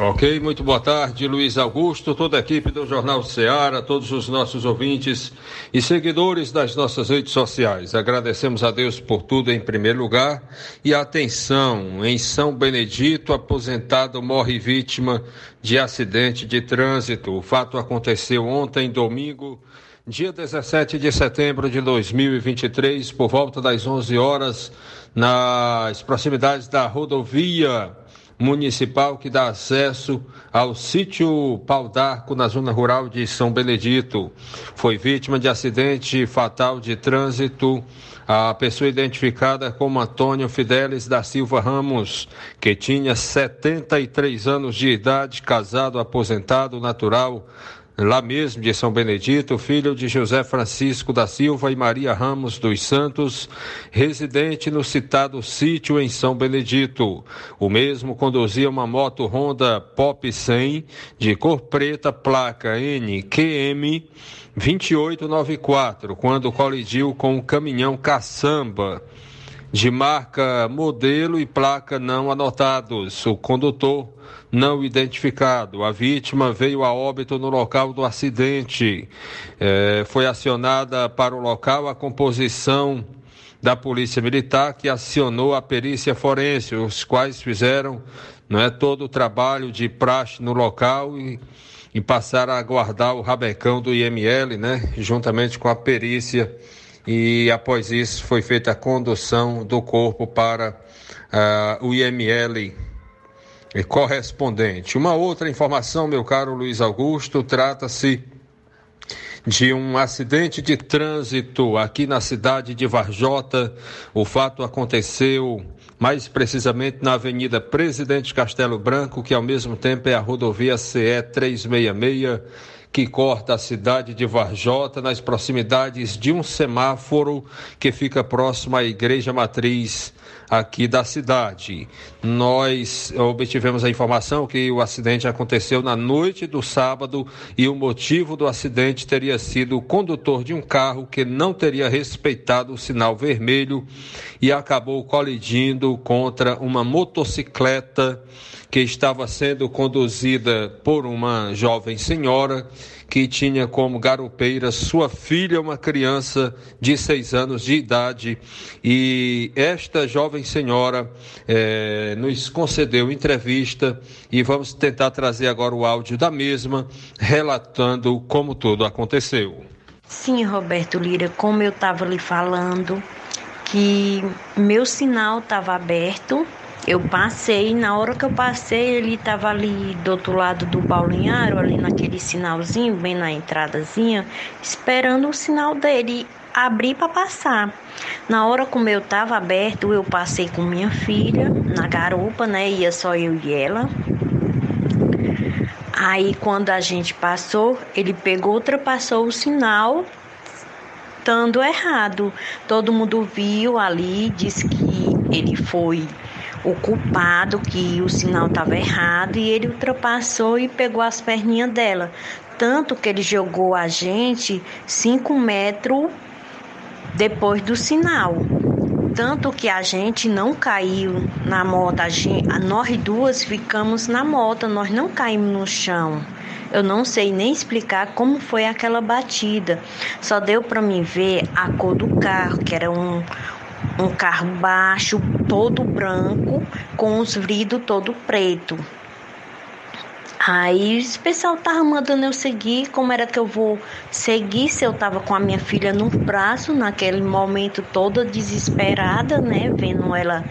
I: Ok, muito boa tarde, Luiz Augusto, toda a equipe do Jornal Ceará, todos os nossos ouvintes e seguidores das nossas redes sociais. Agradecemos a Deus por tudo em primeiro lugar e atenção, em São Benedito, aposentado morre vítima de acidente de trânsito. O fato aconteceu ontem, domingo, dia 17 de setembro de 2023, por volta das 11 horas, nas proximidades da rodovia municipal que dá acesso ao sítio Pau d'Arco, na zona rural de São Benedito. Foi vítima de acidente fatal de trânsito. A pessoa identificada como Antônio Fidelis da Silva Ramos, que tinha 73 anos de idade, casado, aposentado, natural lá mesmo de São Benedito, filho de José Francisco da Silva e Maria Ramos dos Santos, residente no citado sítio em São Benedito. O mesmo conduzia uma moto Honda Pop 100 de cor preta, placa NQM 2894, quando colidiu com um caminhão caçamba de marca, modelo e placa não anotados. O condutor não identificado. A vítima veio a óbito no local do acidente. É, foi acionada para o local a composição da Polícia Militar, que acionou a perícia forense, os quais fizeram não é, todo o trabalho de praxe no local e, e passaram a aguardar o rabecão do IML, né, juntamente com a perícia. E após isso foi feita a condução do corpo para uh, o IML correspondente. Uma outra informação, meu caro Luiz Augusto, trata-se de um acidente de trânsito aqui na cidade de Varjota. O fato aconteceu mais precisamente na Avenida Presidente Castelo Branco, que ao mesmo tempo é a rodovia CE 366, que corta a cidade de Varjota nas proximidades de um semáforo que fica próximo à Igreja Matriz aqui da cidade. Nós obtivemos a informação que o acidente aconteceu na noite do sábado e o motivo do acidente teria sido o condutor de um carro que não teria respeitado o sinal vermelho e acabou colidindo contra uma motocicleta que estava sendo conduzida por uma jovem senhora que tinha como garupeira sua filha, uma criança de seis anos de idade. E esta jovem senhora eh, nos concedeu entrevista e vamos tentar trazer agora o áudio da mesma, relatando como tudo aconteceu.
J: Sim, Roberto Lira, como eu estava lhe falando, que meu sinal estava aberto eu passei, na hora que eu passei, ele estava ali do outro lado do Paulinharo, ali naquele sinalzinho, bem na entradazinha, esperando o sinal dele abrir para passar. Na hora como eu estava aberto, eu passei com minha filha na garupa, né? Ia só eu e ela. Aí quando a gente passou, ele pegou, ultrapassou o sinal, estando errado. Todo mundo viu ali, disse que ele foi o culpado que o sinal estava errado e ele ultrapassou e pegou as perninhas dela. Tanto que ele jogou a gente cinco metros depois do sinal. Tanto que a gente não caiu na moto, a gente, nós duas ficamos na moto, nós não caímos no chão. Eu não sei nem explicar como foi aquela batida. Só deu para mim ver a cor do carro, que era um, um carro baixo, todo branco, com os vidros todo preto. Aí o pessoal tava mandando eu seguir, como era que eu vou seguir se eu tava com a minha filha no braço, naquele momento toda desesperada, né, vendo ela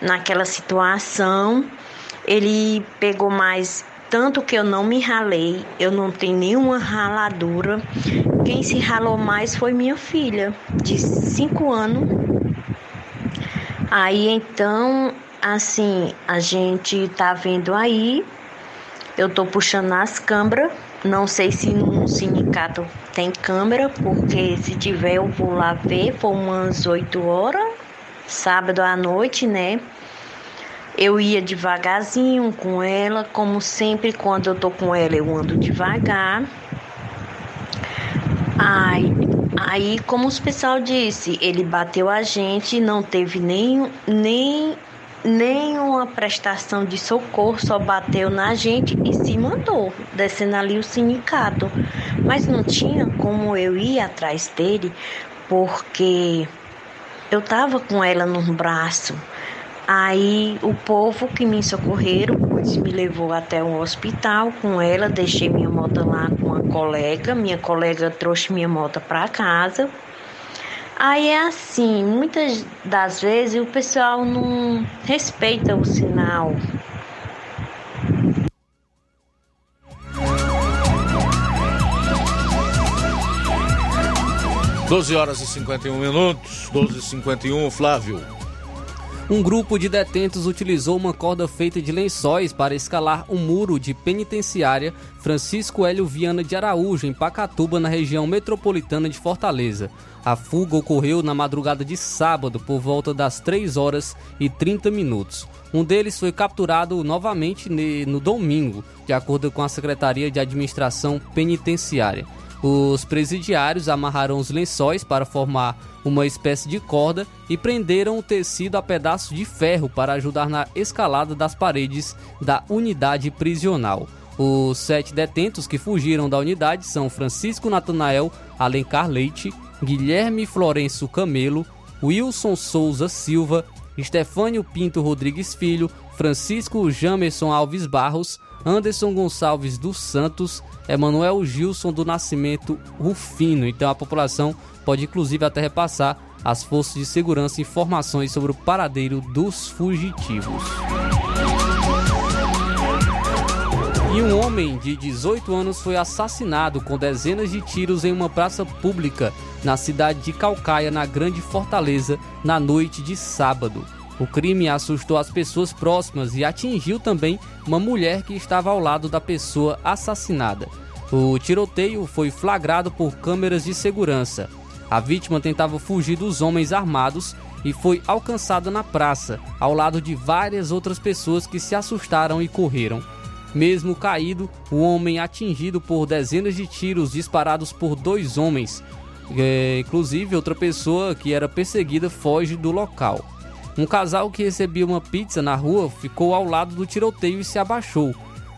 J: naquela situação. Ele pegou mais tanto que eu não me ralei, eu não tenho nenhuma raladura. Quem se ralou mais foi minha filha, de 5 anos, Aí então, assim, a gente tá vendo aí, eu tô puxando as câmeras, não sei se no sindicato tem câmera, porque se tiver eu vou lá ver, foi umas 8 horas, sábado à noite, né? Eu ia devagarzinho com ela, como sempre, quando eu tô com ela, eu ando devagar. Ai, Aí, como o pessoal disse, ele bateu a gente, não teve nem, nem nenhuma prestação de socorro, só bateu na gente e se mandou, descendo ali o sindicato. Mas não tinha como eu ir atrás dele, porque eu tava com ela no braço. Aí o povo que me socorreram pois me levou até o hospital com ela, deixei minha moto lá com uma colega, minha colega trouxe minha moto para casa. Aí é assim, muitas das vezes o pessoal não respeita o sinal.
A: Doze horas e 51 minutos, 12 e 51 Flávio.
C: Um grupo de detentos utilizou uma corda feita de lençóis para escalar um muro de penitenciária Francisco Hélio Viana de Araújo, em Pacatuba, na região metropolitana de Fortaleza. A fuga ocorreu na madrugada de sábado, por volta das 3 horas e 30 minutos. Um deles foi capturado novamente no domingo, de acordo com a Secretaria de Administração Penitenciária. Os presidiários amarraram os lençóis para formar uma espécie de corda e prenderam o tecido a pedaços de ferro para ajudar na escalada das paredes da unidade prisional. Os sete detentos que fugiram da unidade são Francisco Natanael Alencar Leite, Guilherme Florencio Camelo, Wilson Souza Silva, Estefânio Pinto Rodrigues Filho, Francisco Jamerson Alves Barros, Anderson Gonçalves dos Santos, Emanuel Gilson do Nascimento Rufino. Então a população pode inclusive até repassar às forças de segurança informações sobre o paradeiro dos fugitivos. E um homem de 18 anos foi assassinado com dezenas de tiros em uma praça pública na cidade de Calcaia, na Grande Fortaleza, na noite de sábado. O crime assustou as pessoas próximas e atingiu também uma mulher que estava ao lado da pessoa assassinada. O tiroteio foi flagrado por câmeras de segurança. A vítima tentava fugir dos homens armados e foi alcançada na praça, ao lado de várias outras pessoas que se assustaram e correram. Mesmo caído, o homem atingido por dezenas de tiros disparados por dois homens. É, inclusive, outra pessoa que era perseguida foge do local. Um casal que recebia uma pizza na rua ficou ao lado do tiroteio e se abaixou.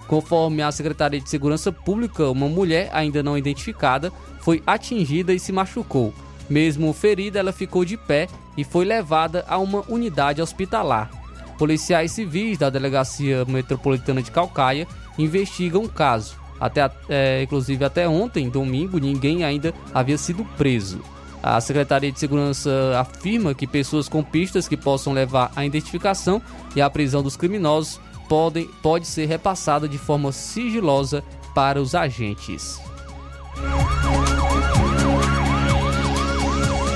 C: Conforme a Secretaria de Segurança Pública, uma mulher ainda não identificada foi atingida e se machucou. Mesmo ferida, ela ficou de pé e foi levada a uma unidade hospitalar. Policiais civis da Delegacia Metropolitana de Calcaia investigam o caso. Até, é, inclusive até ontem, domingo, ninguém ainda havia sido preso. A Secretaria de Segurança afirma que pessoas com pistas que possam levar à identificação e à prisão dos criminosos podem, pode ser repassada de forma sigilosa para os agentes.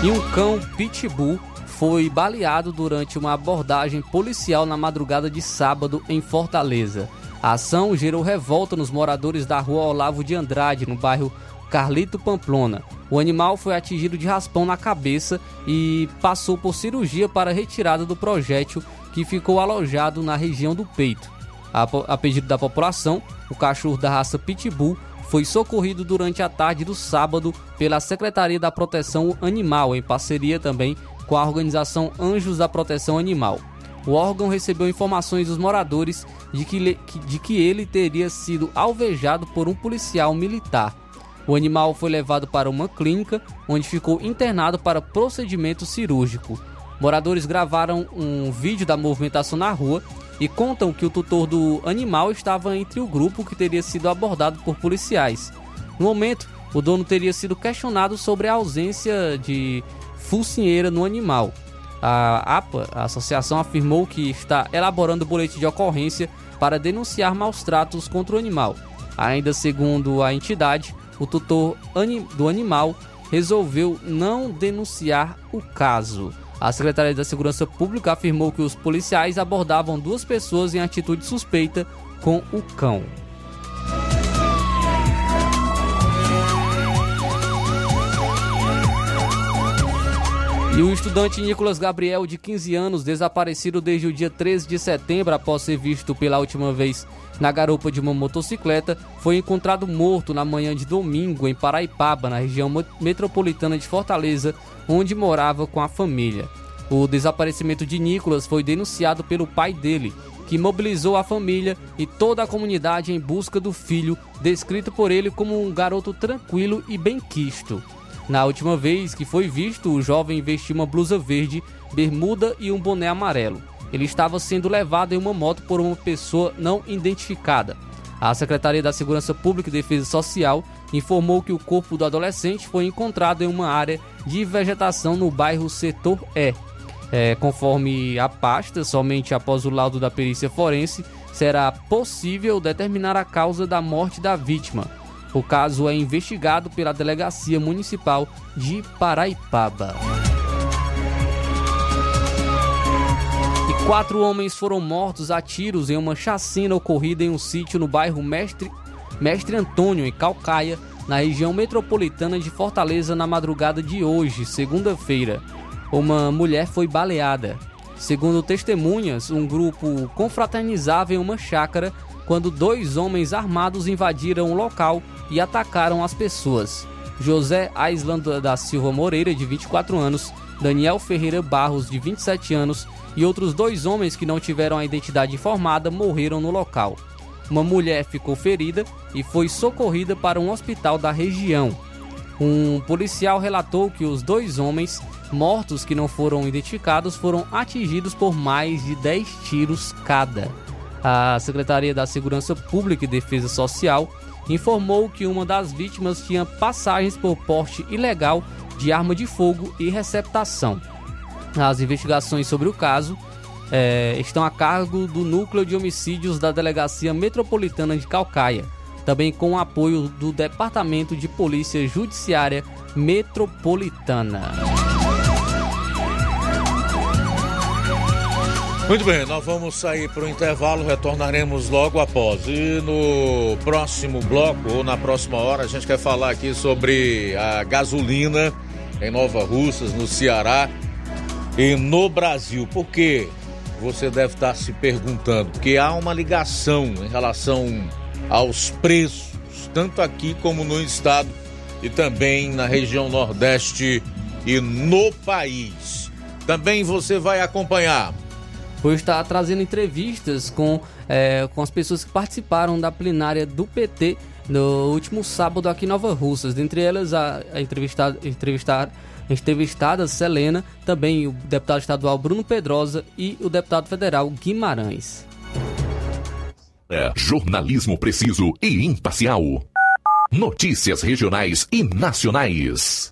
C: E um cão pitbull foi baleado durante uma abordagem policial na madrugada de sábado em Fortaleza. A ação gerou revolta nos moradores da rua Olavo de Andrade, no bairro Carlito Pamplona. O animal foi atingido de raspão na cabeça e passou por cirurgia para retirada do projétil que ficou alojado na região do peito. A, pedido da população, o cachorro da raça Pitbull foi socorrido durante a tarde do sábado pela Secretaria da Proteção Animal, em parceria também com a organização Anjos da Proteção Animal. O órgão recebeu informações dos moradores de que, de que ele teria sido alvejado por um policial militar. O animal foi levado para uma clínica, onde ficou internado para procedimento cirúrgico. Moradores gravaram um vídeo da movimentação na rua e contam que o tutor do animal estava entre o grupo que teria sido abordado por policiais. No momento, o dono teria sido questionado sobre a ausência de focinheira no animal. A APA, a associação, afirmou que está elaborando boletim de ocorrência para denunciar maus tratos contra o animal. Ainda segundo a entidade, o tutor do animal resolveu não denunciar o caso. A Secretaria da Segurança Pública afirmou que os policiais abordavam duas pessoas em atitude suspeita com o cão. E o estudante Nicolas Gabriel, de 15 anos, desaparecido desde o dia 13 de setembro após ser visto pela última vez na garupa de uma motocicleta, foi encontrado morto na manhã de domingo em Paraipaba, na região metropolitana de Fortaleza, onde morava com a família. O desaparecimento de Nicolas foi denunciado pelo pai dele, que mobilizou a família e toda a comunidade em busca do filho, descrito por ele como um garoto tranquilo e bem-quisto. Na última vez que foi visto, o jovem vestiu uma blusa verde, bermuda e um boné amarelo. Ele estava sendo levado em uma moto por uma pessoa não identificada. A Secretaria da Segurança Pública e Defesa Social informou que o corpo do adolescente foi encontrado em uma área de vegetação no bairro Setor E. É, conforme a pasta, somente após o laudo da perícia forense será possível determinar a causa da morte da vítima. O caso é investigado pela Delegacia Municipal de Paraipaba. Quatro homens foram mortos a tiros em uma chacina ocorrida em um sítio no bairro Mestre, Mestre Antônio, em Calcaia, na região metropolitana de Fortaleza, na madrugada de hoje, segunda-feira. Uma mulher foi baleada. Segundo testemunhas, um grupo confraternizava em uma chácara quando dois homens armados invadiram o local e atacaram as pessoas. José Aisland da Silva Moreira, de 24 anos, Daniel Ferreira Barros, de 27 anos, e outros dois homens que não tiveram a identidade informada morreram no local. Uma mulher ficou ferida e foi socorrida para um hospital da região. Um policial relatou que os dois homens mortos que não foram identificados foram atingidos por mais de 10 tiros cada. A Secretaria da Segurança Pública e Defesa Social informou que uma das vítimas tinha passagens por porte ilegal de arma de fogo e receptação. As investigações sobre o caso é, estão a cargo do Núcleo de Homicídios da Delegacia Metropolitana de Calcaia, também com o apoio do Departamento de Polícia Judiciária Metropolitana.
A: Muito bem, nós vamos sair para o intervalo, retornaremos logo após. E no próximo bloco, ou na próxima hora, a gente quer falar aqui sobre a gasolina em Nova Russas, no Ceará e no Brasil. Por quê? Você deve estar se perguntando, porque há uma ligação em relação aos preços, tanto aqui como no estado e também na região Nordeste e no país. Também você vai acompanhar
C: por estar trazendo entrevistas com, é, com as pessoas que participaram da plenária do PT no último sábado aqui em Nova Russas. Dentre elas, a, a entrevistada, entrevistar, entrevistada Selena, também o deputado estadual Bruno Pedrosa e o deputado federal Guimarães.
E: É, jornalismo preciso e imparcial. Notícias regionais e nacionais.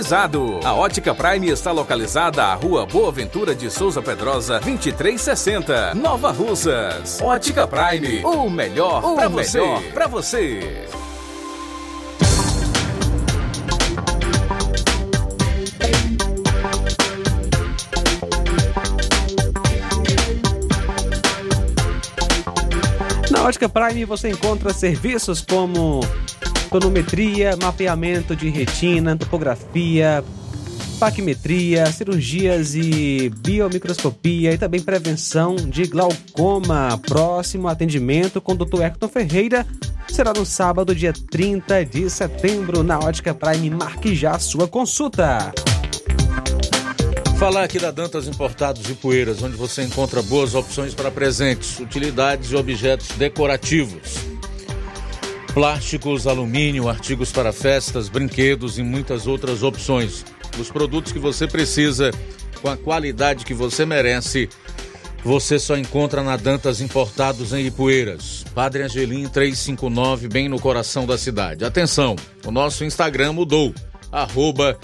E: A Ótica Prime está localizada à Rua Boa Ventura de Souza Pedrosa, 2360, Nova Russas. Ótica Prime, o melhor para você. Pra você.
B: Na Ótica Prime você encontra serviços como tonometria, mapeamento de retina, topografia, paquimetria, cirurgias e biomicroscopia e também prevenção de glaucoma. Próximo atendimento com o Dr. Hector Ferreira será no sábado, dia 30 de setembro, na Ótica Prime. Marque já sua consulta.
A: Falar aqui da Dantas Importados de Poeiras, onde você encontra boas opções para presentes, utilidades e objetos decorativos. Plásticos, alumínio, artigos para festas, brinquedos e muitas outras opções. Os produtos que você precisa, com a qualidade que você merece, você só encontra na Dantas Importados em Ipueiras. Padre Angelim 359, bem no coração da cidade. Atenção, o nosso Instagram mudou. Arroba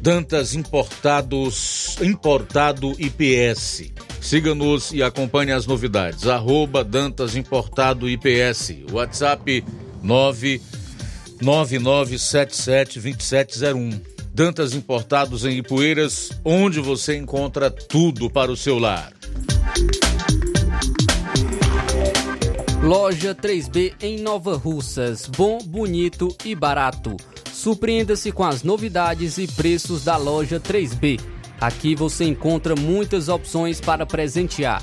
A: Dantas Importados, Importado IPS. Siga-nos e acompanhe as novidades. Arroba Dantas Importado IPS. WhatsApp 999772701. Dantas Importados em Ipueiras, onde você encontra tudo para o seu lar.
C: Loja 3B em Nova Russas. Bom, bonito e barato. Surpreenda-se com as novidades e preços da loja 3B. Aqui você encontra muitas opções para presentear.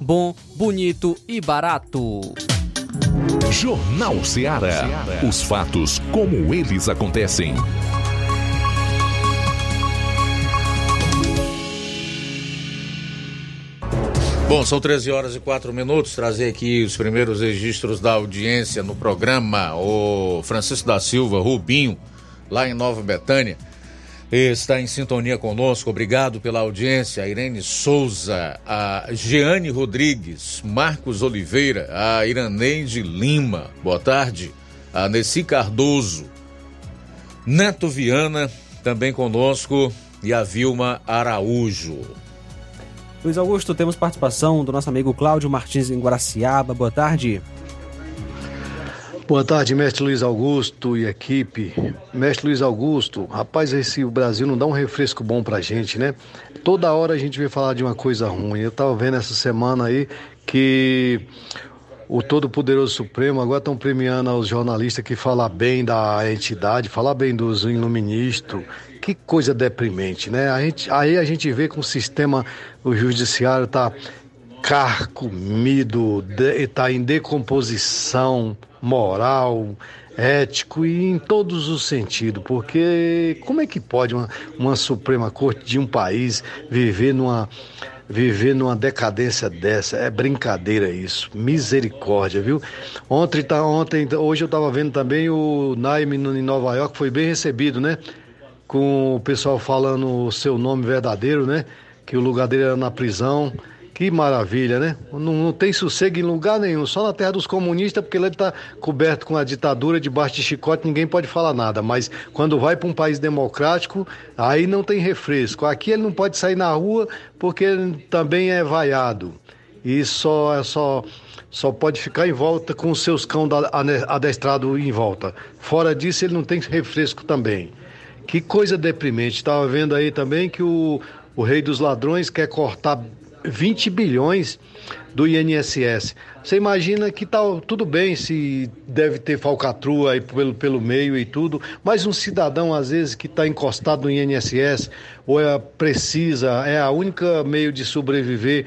C: Bom, bonito e barato.
K: Jornal Ceará. Os fatos como eles acontecem.
A: Bom, são 13 horas e 4 minutos. Trazer aqui os primeiros registros da audiência no programa. O Francisco da Silva, Rubinho, lá em Nova Betânia, está em sintonia conosco. Obrigado pela audiência. A Irene Souza, a Jeane Rodrigues, Marcos Oliveira, a Iraneide Lima. Boa tarde. A Nessi Cardoso, Neto Viana, também conosco, e a Vilma Araújo.
B: Luiz Augusto, temos participação do nosso amigo Cláudio Martins em Guaraciaba. Boa tarde.
L: Boa tarde, mestre Luiz Augusto e equipe. Mestre Luiz Augusto, rapaz, esse o Brasil não dá um refresco bom pra gente, né? Toda hora a gente vem falar de uma coisa ruim. Eu tava vendo essa semana aí que o Todo-Poderoso Supremo agora estão premiando aos jornalistas que falam bem da entidade, falar bem dos iluministas. Que coisa deprimente, né? A gente, aí a gente vê que o sistema, o judiciário está carcomido, está em decomposição moral, ético e em todos os sentidos, porque como é que pode uma, uma Suprema Corte de um país viver numa viver numa decadência dessa. É brincadeira isso. Misericórdia, viu? Ontem, tá, ontem hoje eu estava vendo também o Naime em Nova York, foi bem recebido, né? Com o pessoal falando o seu nome verdadeiro, né? Que o lugar dele era na prisão, Que maravilha, né? Não, não, tem sossego em lugar nenhum, só na terra dos comunistas, porque ele está coberto com a ditadura, debaixo de chicote, ninguém pode falar nada. Mas quando vai para um país democrático, aí não tem refresco. Aqui ele não pode sair na rua porque ele também é vaiado. E só, é só, só pode ficar em volta com os seus cães adestrados em volta. Fora disso, ele não tem refresco também. Que coisa deprimente. Estava vendo aí também que o, o rei dos ladrões quer cortar 20 bilhões do INSS. Você imagina que tá tudo bem se deve ter falcatrua aí pelo, pelo meio e tudo, mas um cidadão às vezes que está encostado no INSS ou é precisa, é a única meio de sobreviver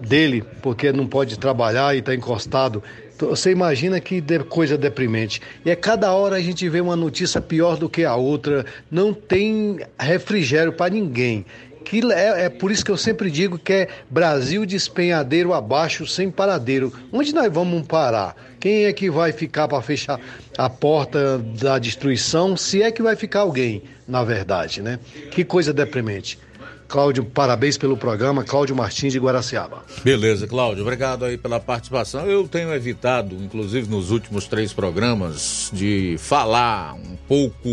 L: dele, porque não pode trabalhar e está encostado. Então, você imagina que coisa deprimente. E é cada hora a gente vê uma notícia pior do que a outra. Não tem refrigério para ninguém que é, é, por isso que eu sempre digo que é Brasil de espenhadeiro abaixo, sem paradeiro. Onde nós vamos parar? Quem é que vai ficar para fechar a porta da destruição? Se é que vai ficar alguém, na verdade, né? Que coisa deprimente. Cláudio, parabéns pelo programa. Cláudio Martins de Guaraciaba.
A: Beleza, Cláudio. Obrigado aí pela participação. Eu tenho evitado, inclusive nos últimos três programas, de falar um pouco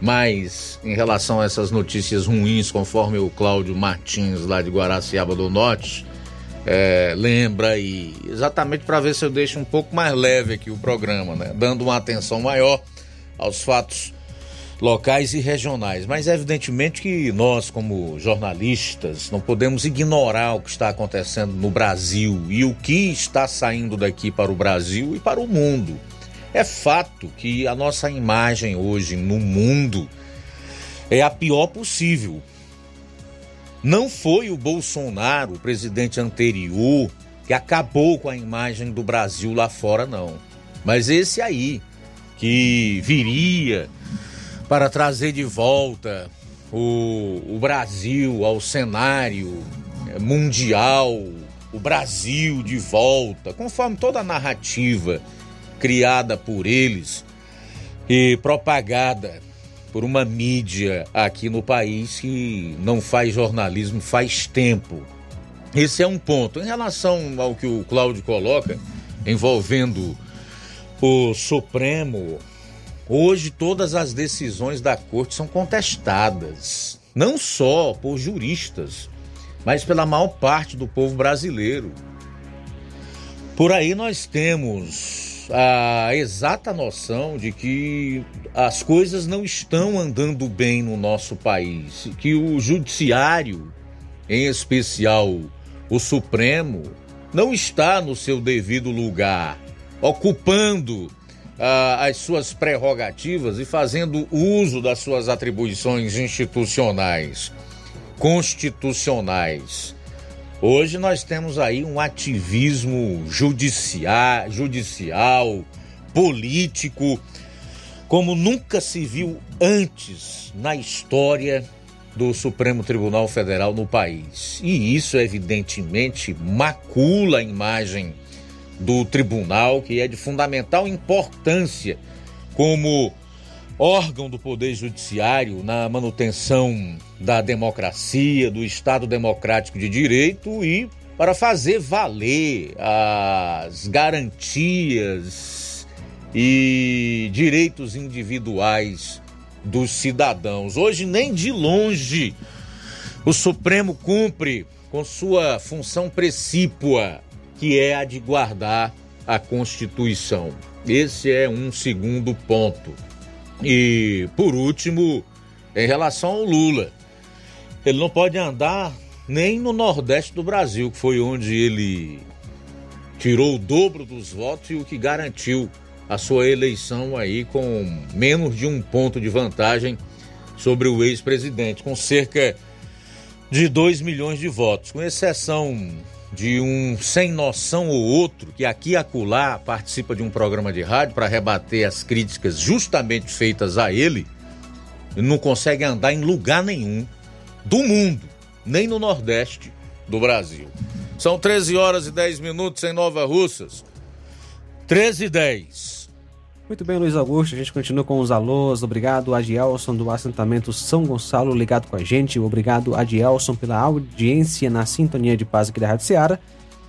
A: mais em relação a essas notícias ruins, conforme o Cláudio Martins, lá de Guaraciaba do Norte, é, lembra e exatamente para ver se eu deixo um pouco mais leve aqui o programa, né? Dando uma atenção maior aos fatos locais e regionais. Mas evidentemente que nós, como jornalistas, não podemos ignorar o que está acontecendo no Brasil e o que está saindo daqui para o Brasil e para o mundo. É fato que a nossa imagem hoje no mundo é a pior possível. Não foi o Bolsonaro, o presidente anterior, que acabou com a imagem do Brasil lá fora, não. Mas esse aí, que viria para trazer de volta o, o Brasil ao cenário mundial, o Brasil de volta, conforme toda a narrativa criada por eles e propagada por uma mídia aqui no país que não faz jornalismo faz tempo. Esse é um ponto. Em relação ao que o Cláudio coloca, envolvendo o Supremo, hoje todas as decisões da corte são contestadas, não só por juristas, mas pela maior parte do povo brasileiro. Por aí nós temos a exata noção de que as coisas não estão andando bem no nosso país, que o judiciário, em especial o Supremo, não está no seu devido lugar, ocupando ah, as suas prerrogativas e fazendo uso das suas atribuições institucionais, constitucionais. Hoje nós temos aí um ativismo judicial, judicial, político, como nunca se viu antes na história do Supremo Tribunal Federal no país. E isso, evidentemente, macula a imagem do tribunal, que é de fundamental importância como órgão do Poder Judiciário na manutenção da democracia, do Estado Democrático de Direito e para fazer valer as garantias e direitos individuais dos cidadãos. Hoje, nem de longe, o Supremo cumpre com sua função precípua, que é a de guardar a Constituição. Esse é um segundo ponto. E, por último, em relação ao Lula, ele não pode andar nem no Nordeste do Brasil, que foi onde ele tirou o dobro dos votos e o que garantiu a sua eleição aí com menos de um ponto de vantagem sobre o ex-presidente, com cerca de 2 milhões de votos, com exceção de um sem noção ou outro que aqui e acolá participa de um programa de rádio para rebater as críticas justamente feitas a ele, não consegue andar em lugar nenhum do mundo, nem no Nordeste do Brasil. São 13 horas e 10 minutos em Nova Russas. 13 e 10.
B: Muito bem, Luiz Augusto, a gente continua com os alôs. Obrigado, Adielson, do assentamento São Gonçalo, ligado com a gente. Obrigado, Adielson, pela audiência na sintonia de paz aqui da Rádio Seara.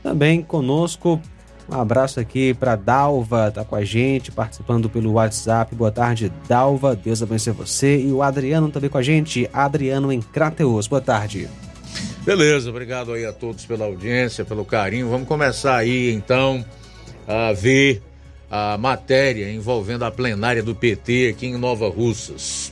B: Também conosco, um abraço aqui para Dalva, tá com a gente, participando pelo WhatsApp. Boa tarde, Dalva, Deus abençoe você. E o Adriano também com a gente, Adriano em Crateus. Boa tarde.
A: Beleza, obrigado aí a todos pela audiência, pelo carinho. Vamos começar aí então a ver a matéria envolvendo a plenária do PT aqui em Nova Russas.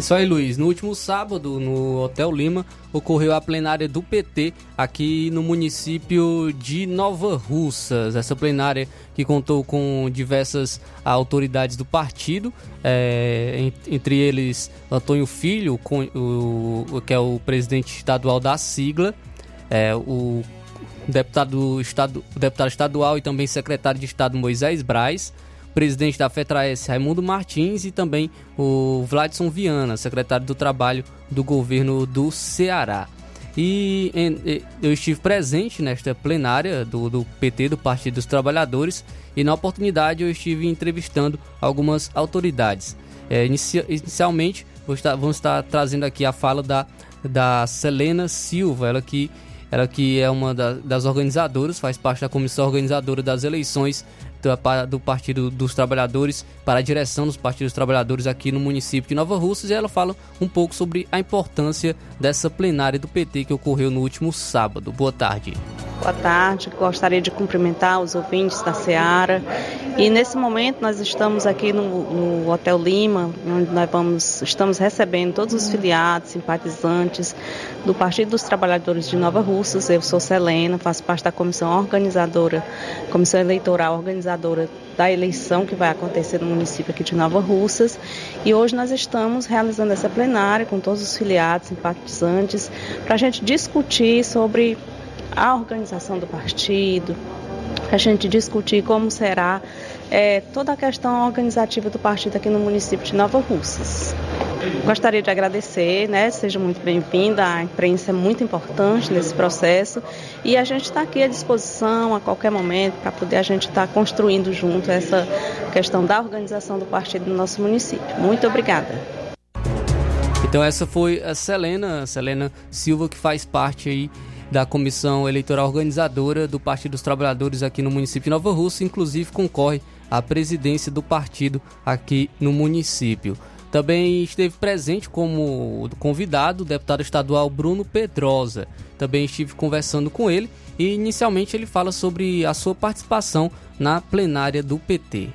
C: Isso aí, Luiz. No último sábado, no Hotel Lima, ocorreu a plenária do PT aqui no município de Nova Russas. Essa plenária que contou com diversas autoridades do partido, é, entre eles Antônio Filho, com, o, que é o presidente estadual da sigla, é, o deputado, estado, deputado estadual e também secretário de Estado Moisés Braz, presidente da FETRAES Raimundo Martins e também o Vladson Viana, secretário do Trabalho do governo do Ceará. E eu estive presente nesta plenária do, do, PT, do Partido dos Trabalhadores, e na oportunidade eu estive entrevistando algumas autoridades. É, inicia, inicialmente, estar, vamos estar trazendo aqui a fala da, da Selena Silva, ela que ela que é uma das organizadoras, faz parte da comissão organizadora das eleições do Partido dos Trabalhadores para a direção dos Partidos Trabalhadores aqui no município de Nova Russas e ela fala um pouco sobre a importância dessa plenária do PT que ocorreu no último sábado. Boa tarde.
M: Boa tarde, gostaria de cumprimentar os ouvintes da Seara. E nesse momento nós estamos aqui no, no, Hotel Lima, onde nós vamos, estamos recebendo todos os filiados, simpatizantes do Partido dos Trabalhadores de Nova Russas. Eu sou Selena, faço parte da comissão organizadora, comissão eleitoral organizadora da eleição que vai acontecer no município aqui de Nova Russas. E hoje nós estamos realizando essa plenária com todos os filiados, simpatizantes, para a gente discutir sobre a organização do partido, a gente discutir como será é, toda a questão organizativa do partido aqui no município de Nova Russas. Gostaria de agradecer, né? Seja muito bem-vinda. A imprensa é muito importante nesse processo e a gente está aqui à disposição a qualquer momento para poder a gente estar tá construindo junto essa questão da organização do partido no nosso município. Muito obrigada.
C: Então essa foi a Selena, Selena Silva que faz parte aí da Comissão Eleitoral Organizadora do Partido dos Trabalhadores aqui no município de Nova Rússia, inclusive concorre à presidência do partido aqui no município. Também esteve presente como convidado o deputado estadual Bruno Pedrosa. Também estive conversando com ele e inicialmente ele fala sobre a sua participação na plenária do PT.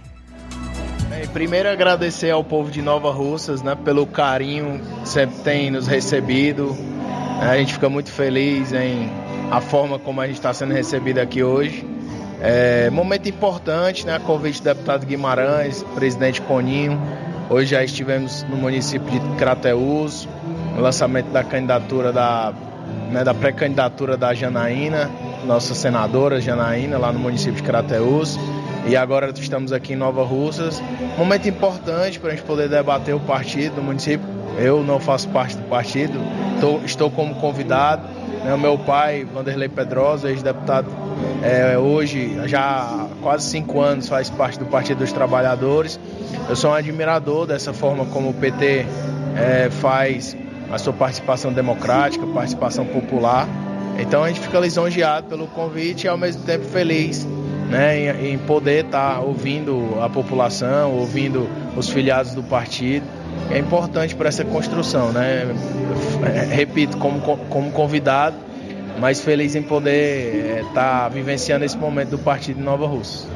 N: Bem, primeiro agradecer ao povo de Nova Russas né, pelo carinho que sempre tem nos recebido, a gente fica muito feliz em a forma como a gente está sendo recebido aqui hoje. É, momento importante, né? Convite do deputado Guimarães, presidente Coninho. Hoje já estivemos no município de Crateús, no lançamento da candidatura da, né, da pré-candidatura da Janaína, nossa senadora Janaína, lá no município de Crateús. E agora estamos aqui em Nova Russas. Momento importante para a gente poder debater o partido do município eu não faço parte do partido, tô, estou como convidado. Né? O meu pai, Vanderlei Pedrosa, ex-deputado, é, hoje já há quase cinco anos faz parte do Partido dos Trabalhadores. Eu sou um admirador dessa forma como o PT é, faz a sua participação democrática, participação popular. Então a gente fica lisonjeado pelo convite e ao mesmo tempo feliz né, em, em poder estar tá ouvindo a população, ouvindo os filiados do partido é importante para essa construção, né? Repito, como, como convidado, mas feliz em poder estar é, tá vivenciando esse momento do Partido Nova Rússia.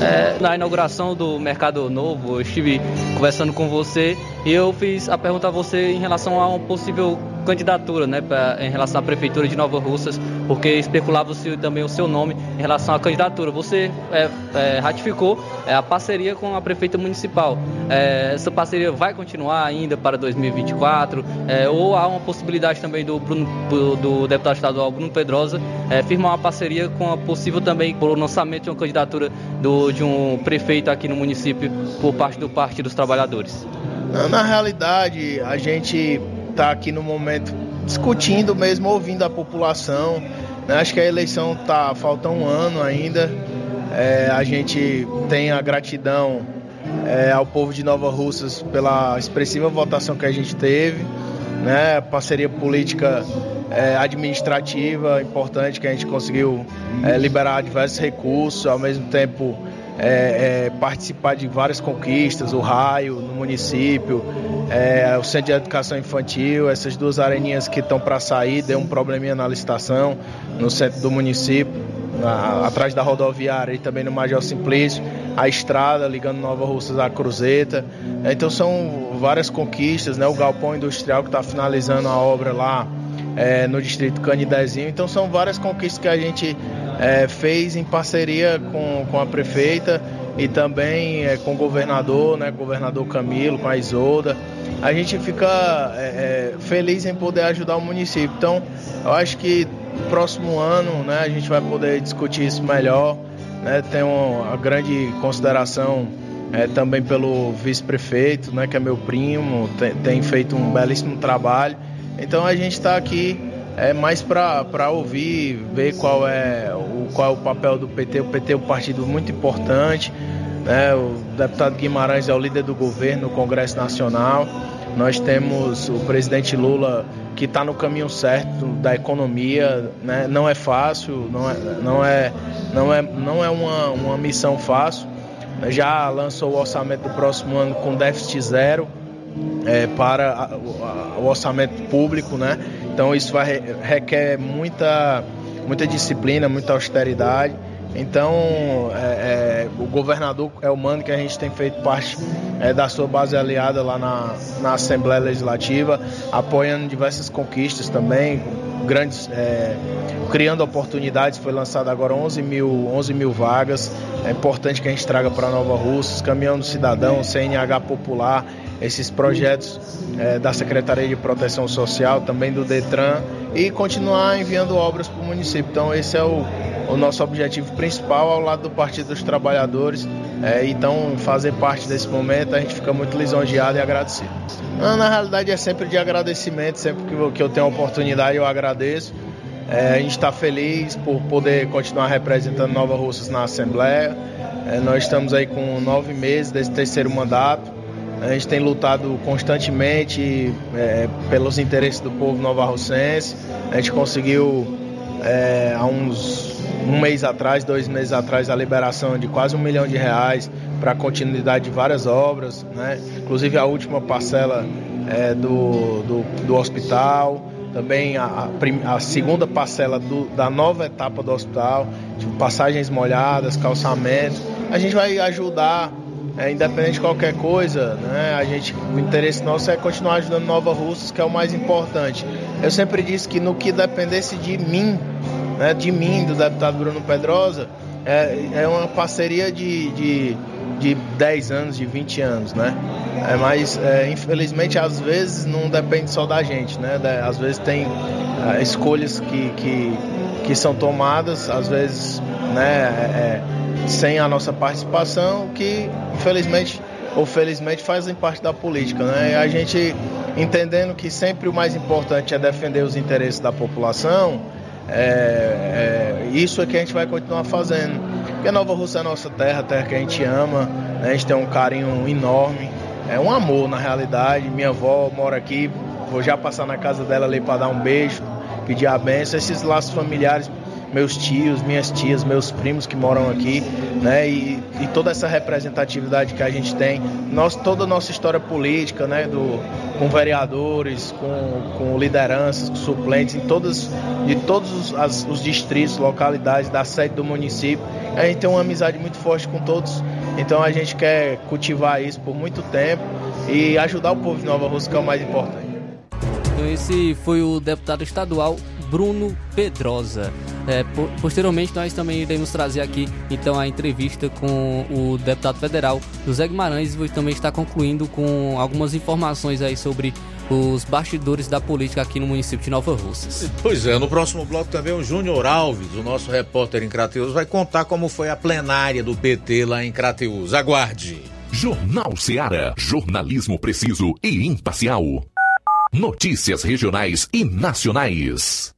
C: É, na inauguração do Mercado Novo, eu estive conversando com você e eu fiz a pergunta a você em relação a uma possível candidatura, né, pra, em relação à prefeitura de Nova Russas, porque especulava-se também o seu nome em relação à candidatura. Você é, é, ratificou é, a parceria com a prefeita municipal. É, essa parceria vai continuar ainda para 2024? É, ou há uma possibilidade também do, Bruno, do, do deputado estadual Bruno Pedrosa é, firmar uma parceria com a possível também por lançamento de uma candidatura do, de um prefeito aqui no município por parte do Partido dos Trabalhadores?
N: Na realidade, a gente está aqui no momento discutindo mesmo, ouvindo a população. Né? Acho que a eleição tá falta um ano ainda. É, a gente tem a gratidão é, ao povo de Nova Russas pela expressiva votação que a gente teve, né? Parceria política é, administrativa importante que a gente conseguiu é, liberar diversos recursos, ao mesmo tempo é, é, participar de várias conquistas, o raio no município, é, o centro de educação infantil, essas duas areninhas que estão para sair, deu um probleminha na licitação no centro do município, na, atrás da rodoviária e também no Major Simplício, a estrada ligando Nova Russas à Cruzeta. Então são várias conquistas, né? o galpão industrial que está finalizando a obra lá é, no distrito Canidezinho. Então são várias conquistas que a gente é, fez em parceria com, com a prefeita e também é, com o governador, né, governador Camilo, com a Isolda. A gente fica é, é, feliz em poder ajudar o município. Então, eu acho que próximo ano né, a gente vai poder discutir isso melhor. Né, tem uma grande consideração é, também pelo vice-prefeito, né, que é meu primo, tem, tem feito um belíssimo trabalho. Então a gente está aqui é mais para ouvir, ver qual é, o, qual é o papel do PT. O PT é um partido muito importante. Né? O deputado Guimarães é o líder do governo no Congresso Nacional. Nós temos o presidente Lula que está no caminho certo da economia. Né? Não é fácil, não é, não é, não é, não é uma, uma missão fácil. Já lançou o orçamento do próximo ano com déficit zero é, para a, a, o orçamento público, né? Então isso vai, requer muita, muita disciplina, muita austeridade. Então é, é, o governador é o mano que a gente tem feito parte é, da sua base aliada lá na, na Assembleia Legislativa, apoiando diversas conquistas também, grandes, é, criando oportunidades. Foi lançado agora 11 mil, 11 mil vagas. É importante que a gente traga para Nova Russa, caminhão do cidadão, CNH popular esses projetos é, da Secretaria de Proteção Social, também do Detran e continuar enviando obras para o município. Então esse é o, o, nosso objetivo principal ao lado do Partido dos Trabalhadores. É, então fazer parte desse momento a gente fica muito lisonjeado e agradecido. Na realidade é sempre de agradecimento, sempre que, eu tenho a oportunidade eu agradeço. É, a gente está feliz por poder continuar representando Nova Russas na Assembleia. É, nós estamos aí com nove meses desse terceiro mandato. A gente tem lutado constantemente é, pelos interesses do povo nova-russense. A gente conseguiu, é, há uns um mês atrás, dois meses atrás, a liberação de quase um milhão de reais para a continuidade de várias obras, né? inclusive a última parcela é, do, do, do, hospital, também a, a, a segunda parcela do, da nova etapa do hospital, tipo, passagens molhadas, calçamento. A gente vai ajudar é, independente de qualquer coisa, né, a gente, o interesse nosso é continuar ajudando Nova Russas, que é o mais importante. Eu sempre disse que no que dependesse de mim, né, de mim, do deputado Bruno Pedrosa, é, é uma parceria de, de, de 10 anos, de 20 anos, né? É, mas, é, infelizmente, às vezes não depende só da gente, né? Às vezes tem é, escolhas que, que, que são tomadas, às vezes, né? Sem a nossa participação, que infelizmente ou felizmente fazem parte da política. Né? E a gente entendendo que sempre o mais importante é defender os interesses da população, é, é, isso é que a gente vai continuar fazendo. Porque Nova Rússia é nossa terra, terra que a gente ama, né? a gente tem um carinho enorme, é um amor na realidade. Minha avó mora aqui, vou já passar na casa dela ali para dar um beijo, pedir a benção. Esses laços familiares meus tios, minhas tias, meus primos que moram aqui, né? E, e toda essa representatividade que a gente tem, nós, toda a nossa história política, né? Do, com vereadores, com, com lideranças, com suplentes, em todos, de todos os, as, os distritos, localidades da sede do município. A gente tem uma amizade muito forte com todos, então a gente quer cultivar isso por muito tempo e ajudar o povo de Nova Rússia, que é o mais importante.
C: Então esse foi o deputado estadual Bruno Pedrosa. É, posteriormente, nós também iremos trazer aqui então a entrevista com o deputado federal José Guimarães e também está concluindo com algumas informações aí sobre os bastidores da política aqui no município de Nova Russas.
A: Pois é, no próximo bloco também o Júnior Alves, o nosso repórter em Crateus, vai contar como foi a plenária do PT lá em Crateus. Aguarde.
F: Jornal Seara. Jornalismo preciso e imparcial. Notícias regionais e nacionais.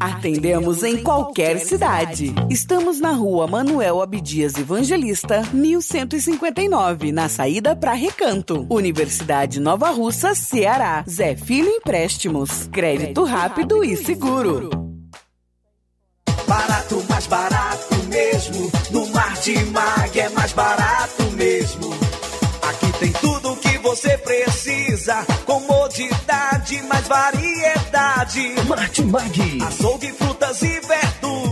O: Atendemos em qualquer cidade. Estamos na rua Manuel Abdias Evangelista, 1159, na saída para Recanto. Universidade Nova Russa, Ceará. Zé Filho Empréstimos. Crédito rápido e seguro.
P: Barato, mais barato mesmo. No Martimag é mais barato mesmo. Aqui tem tudo o que você precisa. Comodidade, mais variedade.
Q: Martimag.
P: Açougue, frutas e verduras.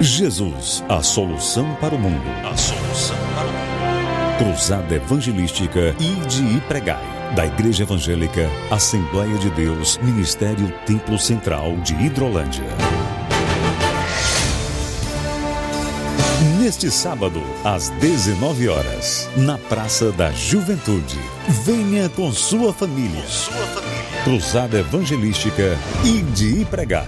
R: Jesus, a solução para o mundo.
E: A solução para o mundo.
R: Cruzada Evangelística Ide e Pregai. Da Igreja Evangélica Assembleia de Deus, Ministério Templo Central de Hidrolândia. Neste sábado, às 19 horas, na Praça da Juventude. Venha com sua família.
E: Sua família.
R: Cruzada Evangelística e Pregai.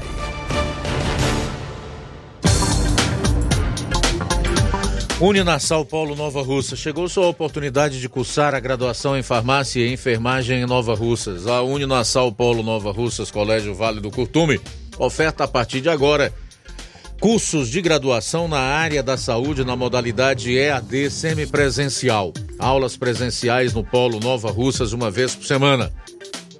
A: Uninasal Paulo Nova Russa. Chegou sua oportunidade de cursar a graduação em farmácia e enfermagem em Nova Russas. A Uninasal Paulo Nova Russas, Colégio Vale do Curtume, oferta a partir de agora cursos de graduação na área da saúde na modalidade EAD semipresencial. Aulas presenciais no Polo Nova Russas uma vez por semana.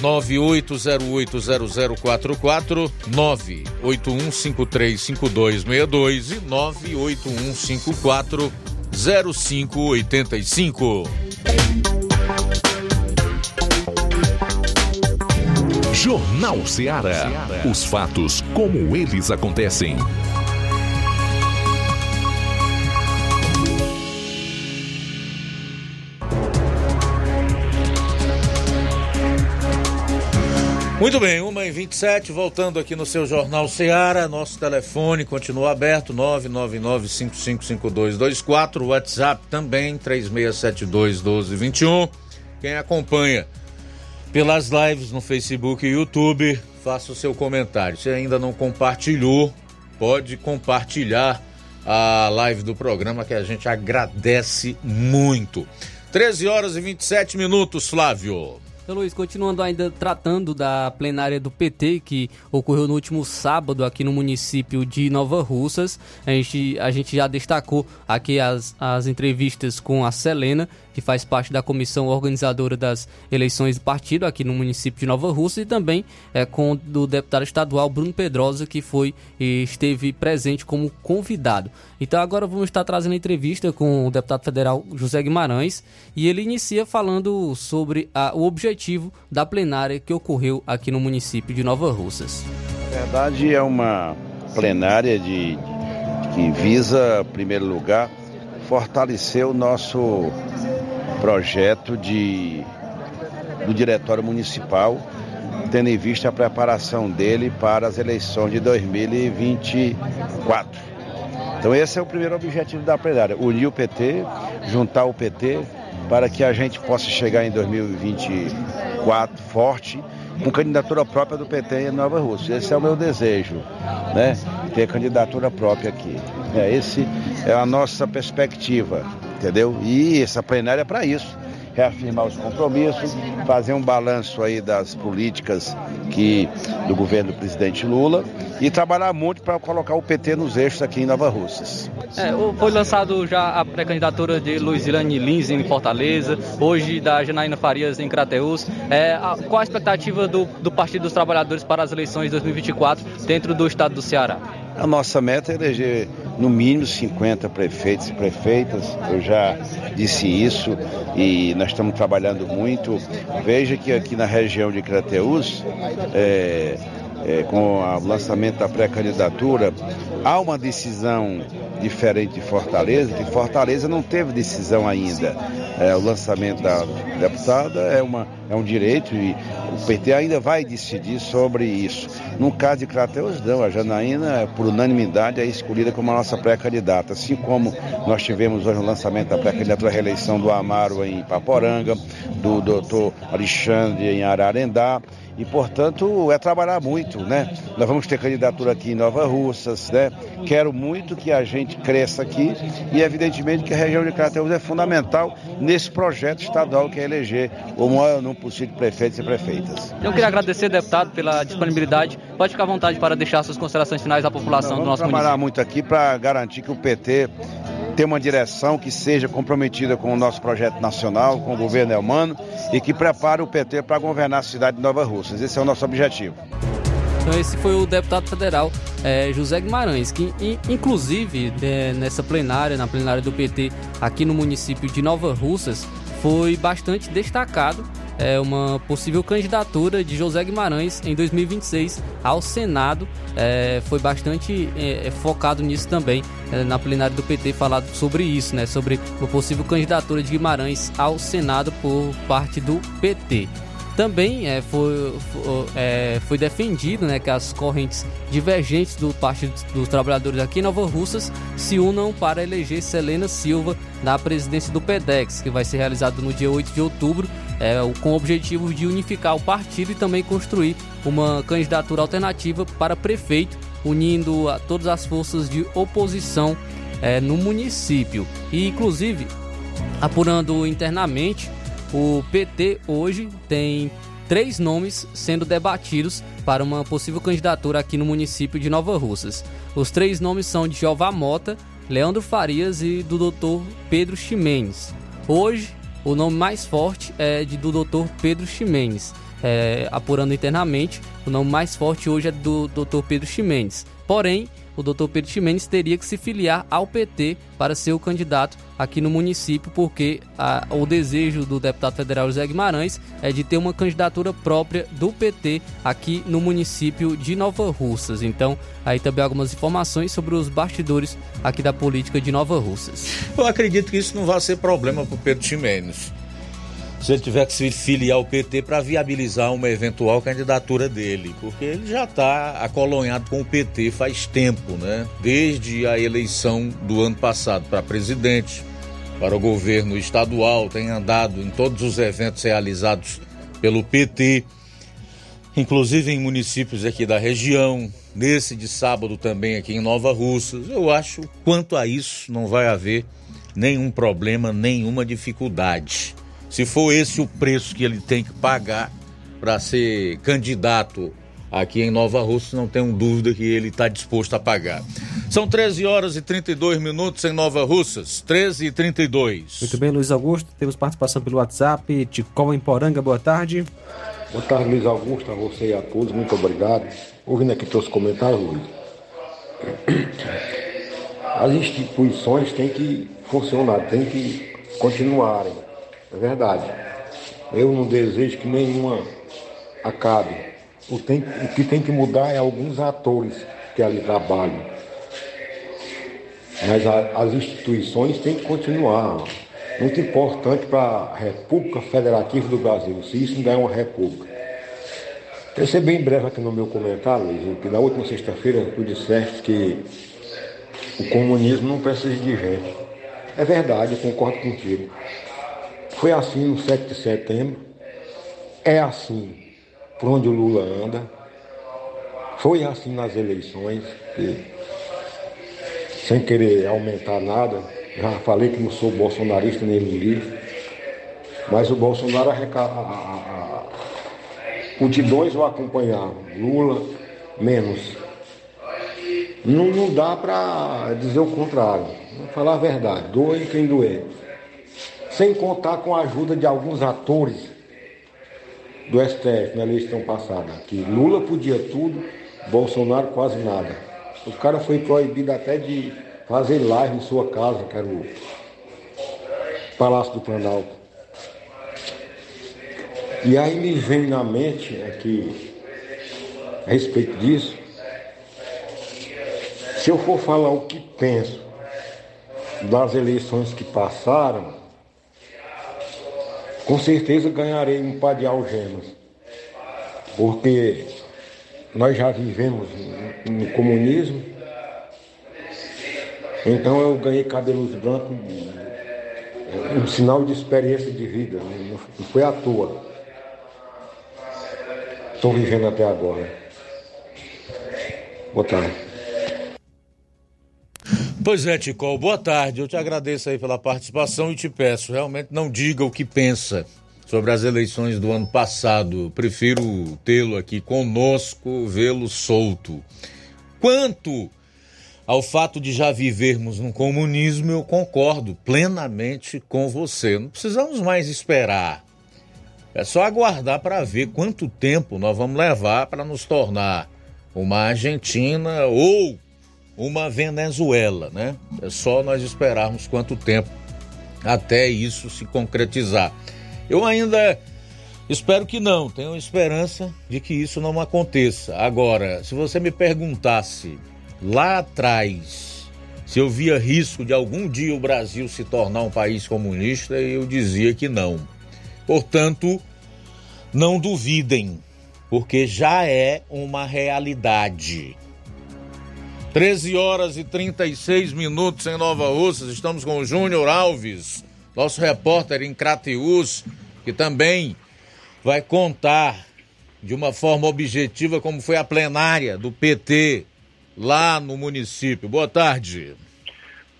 A: 998080044, 981535262 e 981540585.
D: Jornal Ceará. Os fatos como eles acontecem.
A: Muito bem, 1h27, voltando aqui no seu Jornal Seara, nosso telefone continua aberto, 999-555224, WhatsApp também, 3672-1221. Quem acompanha pelas lives no Facebook e YouTube, faça o seu comentário. Se ainda não compartilhou, pode compartilhar a live do programa que a gente agradece muito. 13 horas e 27 minutos, Flávio.
C: Então, Luiz, continuando ainda tratando da plenária do PT, que ocorreu no último sábado aqui no município de Nova Russas, a gente, a gente já destacou aqui as, as entrevistas com a Selena, que faz parte da comissão organizadora das eleições do partido aqui no município de Nova Rússia, e também é, com o deputado estadual Bruno Pedrosa, que foi esteve presente como convidado. Então agora vamos estar trazendo entrevista com o deputado federal José Guimarães, e ele inicia falando sobre a, o objetivo da plenária que ocorreu aqui no município de Nova Russas.
S: Na verdade, é uma plenária de, que visa, em primeiro lugar, fortalecer o nosso projeto de, do Diretório Municipal, tendo em vista a preparação dele para as eleições de 2024. Então esse é o primeiro objetivo da plenária, unir o PT, juntar o PT, para que a gente possa chegar em 2024 forte, com candidatura própria do PT em Nova Rússia. Esse é o meu desejo, né? Ter candidatura própria aqui. É, esse é a nossa perspectiva, entendeu? E essa plenária é para isso. Reafirmar os compromissos, fazer um balanço aí das políticas que, do governo do presidente Lula e trabalhar muito para colocar o PT nos eixos aqui em Nova Russas.
T: É, foi lançado já a pré-candidatura de Luizilane Lins em Fortaleza, hoje da Janaína Farias em Crateús. É, a, qual a expectativa do, do Partido dos Trabalhadores para as eleições de 2024 dentro do estado do Ceará?
S: A nossa meta é eleger no mínimo 50 prefeitos e prefeitas. Eu já disse isso e nós estamos trabalhando muito. Veja que aqui na região de Crateús, é, é, com o lançamento da pré-candidatura, há uma decisão diferente de Fortaleza, que Fortaleza não teve decisão ainda. É, o lançamento da deputada é, uma, é um direito e o PT ainda vai decidir sobre isso. No caso de Crateus, não, a Janaína, por unanimidade, é escolhida como a nossa pré-candidata, assim como nós tivemos hoje o lançamento da pré-candidatura à reeleição do Amaro em Paporanga, do doutor Alexandre em Ararendá, e, portanto, é trabalhar muito, né? Nós vamos ter candidatura aqui em Nova Russas, né? Quero muito que a gente cresça aqui e, evidentemente, que a região de Crateús é fundamental nesse projeto estadual que é eleger o maior número possível de prefeitos e prefeitas.
T: Eu queria agradecer, deputado, pela disponibilidade. Pode ficar à vontade para deixar suas considerações finais à população
S: Não,
T: do nosso
S: trabalhar
T: município.
S: muito aqui para garantir que o PT tenha uma direção que seja comprometida com o nosso projeto nacional, com o governo Elmano e que prepare o PT para governar a cidade de Nova Russas. Esse é o nosso objetivo.
C: Então esse foi o deputado federal eh, José Guimarães, que in- inclusive eh, nessa plenária, na plenária do PT aqui no município de Nova Russas, foi bastante destacado eh, uma possível candidatura de José Guimarães em 2026 ao Senado. Eh, foi bastante eh, focado nisso também eh, na plenária do PT falado sobre isso, né? Sobre uma possível candidatura de Guimarães ao Senado por parte do PT. Também é, foi, foi, é, foi defendido né, que as correntes divergentes do Partido dos Trabalhadores aqui em Nova Russas se unam para eleger Selena Silva na presidência do PEDEX, que vai ser realizado no dia 8 de outubro, é, com o objetivo de unificar o partido e também construir uma candidatura alternativa para prefeito, unindo a todas as forças de oposição é, no município. E, inclusive, apurando internamente, o PT hoje tem três nomes sendo debatidos para uma possível candidatura aqui no município de Nova Russas. Os três nomes são de Jeová Mota, Leandro Farias e do Dr. Pedro Ximenes. Hoje, o nome mais forte é de do Dr. Pedro Ximenes. É, apurando internamente, o nome mais forte hoje é do Dr. Pedro Ximenes. Porém, o doutor Pedro Ximenes teria que se filiar ao PT para ser o candidato aqui no município, porque a, o desejo do deputado federal José Guimarães é de ter uma candidatura própria do PT aqui no município de Nova Russas. Então, aí também algumas informações sobre os bastidores aqui da política de Nova Russas.
A: Eu acredito que isso não vai ser problema para o Pedro Ximenes se ele tiver que se filiar ao PT para viabilizar uma eventual candidatura dele, porque ele já está acolonhado com o PT faz tempo, né? Desde a eleição do ano passado para presidente, para o governo estadual, tem andado em todos os eventos realizados pelo PT, inclusive em municípios aqui da região, nesse de sábado também aqui em Nova Russas. Eu acho, quanto a isso, não vai haver nenhum problema, nenhuma dificuldade. Se for esse o preço que ele tem que pagar para ser candidato aqui em Nova Rússia, não tenho dúvida que ele está disposto a pagar. São 13 horas e 32 minutos em Nova Russas, 13 e 32.
B: Muito bem, Luiz Augusto, temos participação pelo WhatsApp, Ticol em Poranga, boa tarde.
U: Boa tarde, Luiz Augusto, a você e a todos, muito obrigado. Ouvindo aqui teus comentários, Luiz. As instituições têm que funcionar, têm que continuarem é verdade. Eu não desejo que nenhuma acabe. O, tem, o que tem que mudar é alguns atores que ali trabalham. Mas a, as instituições têm que continuar. Muito importante para a República Federativa do Brasil, se isso ainda é uma república. Quero ser bem breve aqui no meu comentário, Luiz, que na última sexta-feira tu disseste que o comunismo não precisa de gente. É verdade, eu concordo contigo. Foi assim no 7 de setembro, é assim por onde o Lula anda, foi assim nas eleições, que, sem querer aumentar nada, já falei que não sou bolsonarista nem lulista, mas o Bolsonaro arrecada. Multidões o acompanhavam, Lula menos. Não, não dá para dizer o contrário. Falar a verdade, doe quem doer sem contar com a ajuda de alguns atores do STF na eleição passada, que Lula podia tudo, Bolsonaro quase nada. O cara foi proibido até de fazer live em sua casa, que era o Palácio do Planalto. E aí me vem na mente aqui, a respeito disso, se eu for falar o que penso das eleições que passaram, com certeza ganharei um par de algemas, porque nós já vivemos no comunismo, então eu ganhei cabelos brancos, um sinal de experiência de vida, não foi à toa. Estou vivendo até agora. Boa tarde.
A: Pois é, Ticol, boa tarde. Eu te agradeço aí pela participação e te peço, realmente não diga o que pensa sobre as eleições do ano passado. Prefiro tê-lo aqui conosco, vê-lo solto. Quanto ao fato de já vivermos no comunismo, eu concordo plenamente com você. Não precisamos mais esperar. É só aguardar para ver quanto tempo nós vamos levar para nos tornar uma Argentina ou uma Venezuela, né? É só nós esperarmos quanto tempo até isso se concretizar. Eu ainda espero que não, tenho esperança de que isso não aconteça. Agora, se você me perguntasse lá atrás se eu via risco de algum dia o Brasil se tornar um país comunista, eu dizia que não. Portanto, não duvidem, porque já é uma realidade. 13 horas e 36 minutos em Nova Russas. Estamos com o Júnior Alves, nosso repórter em Crateús, que também vai contar de uma forma objetiva como foi a plenária do PT lá no município. Boa tarde.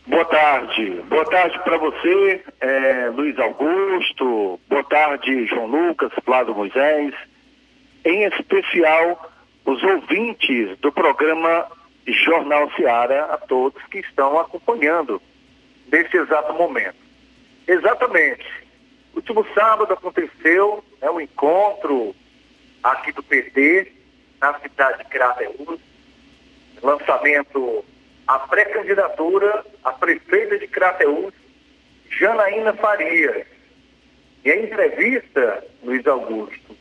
V: Boa tarde. Boa tarde para você, é, Luiz Augusto. Boa tarde, João Lucas, Flávio Moisés. Em especial, os ouvintes do programa Jornal Seara a todos que estão acompanhando nesse exato momento. Exatamente. Último sábado aconteceu né, um encontro aqui do PT, na cidade de Crateús, lançamento a pré-candidatura a prefeita de Crateús, Janaína Farias. E a entrevista, Luiz Augusto,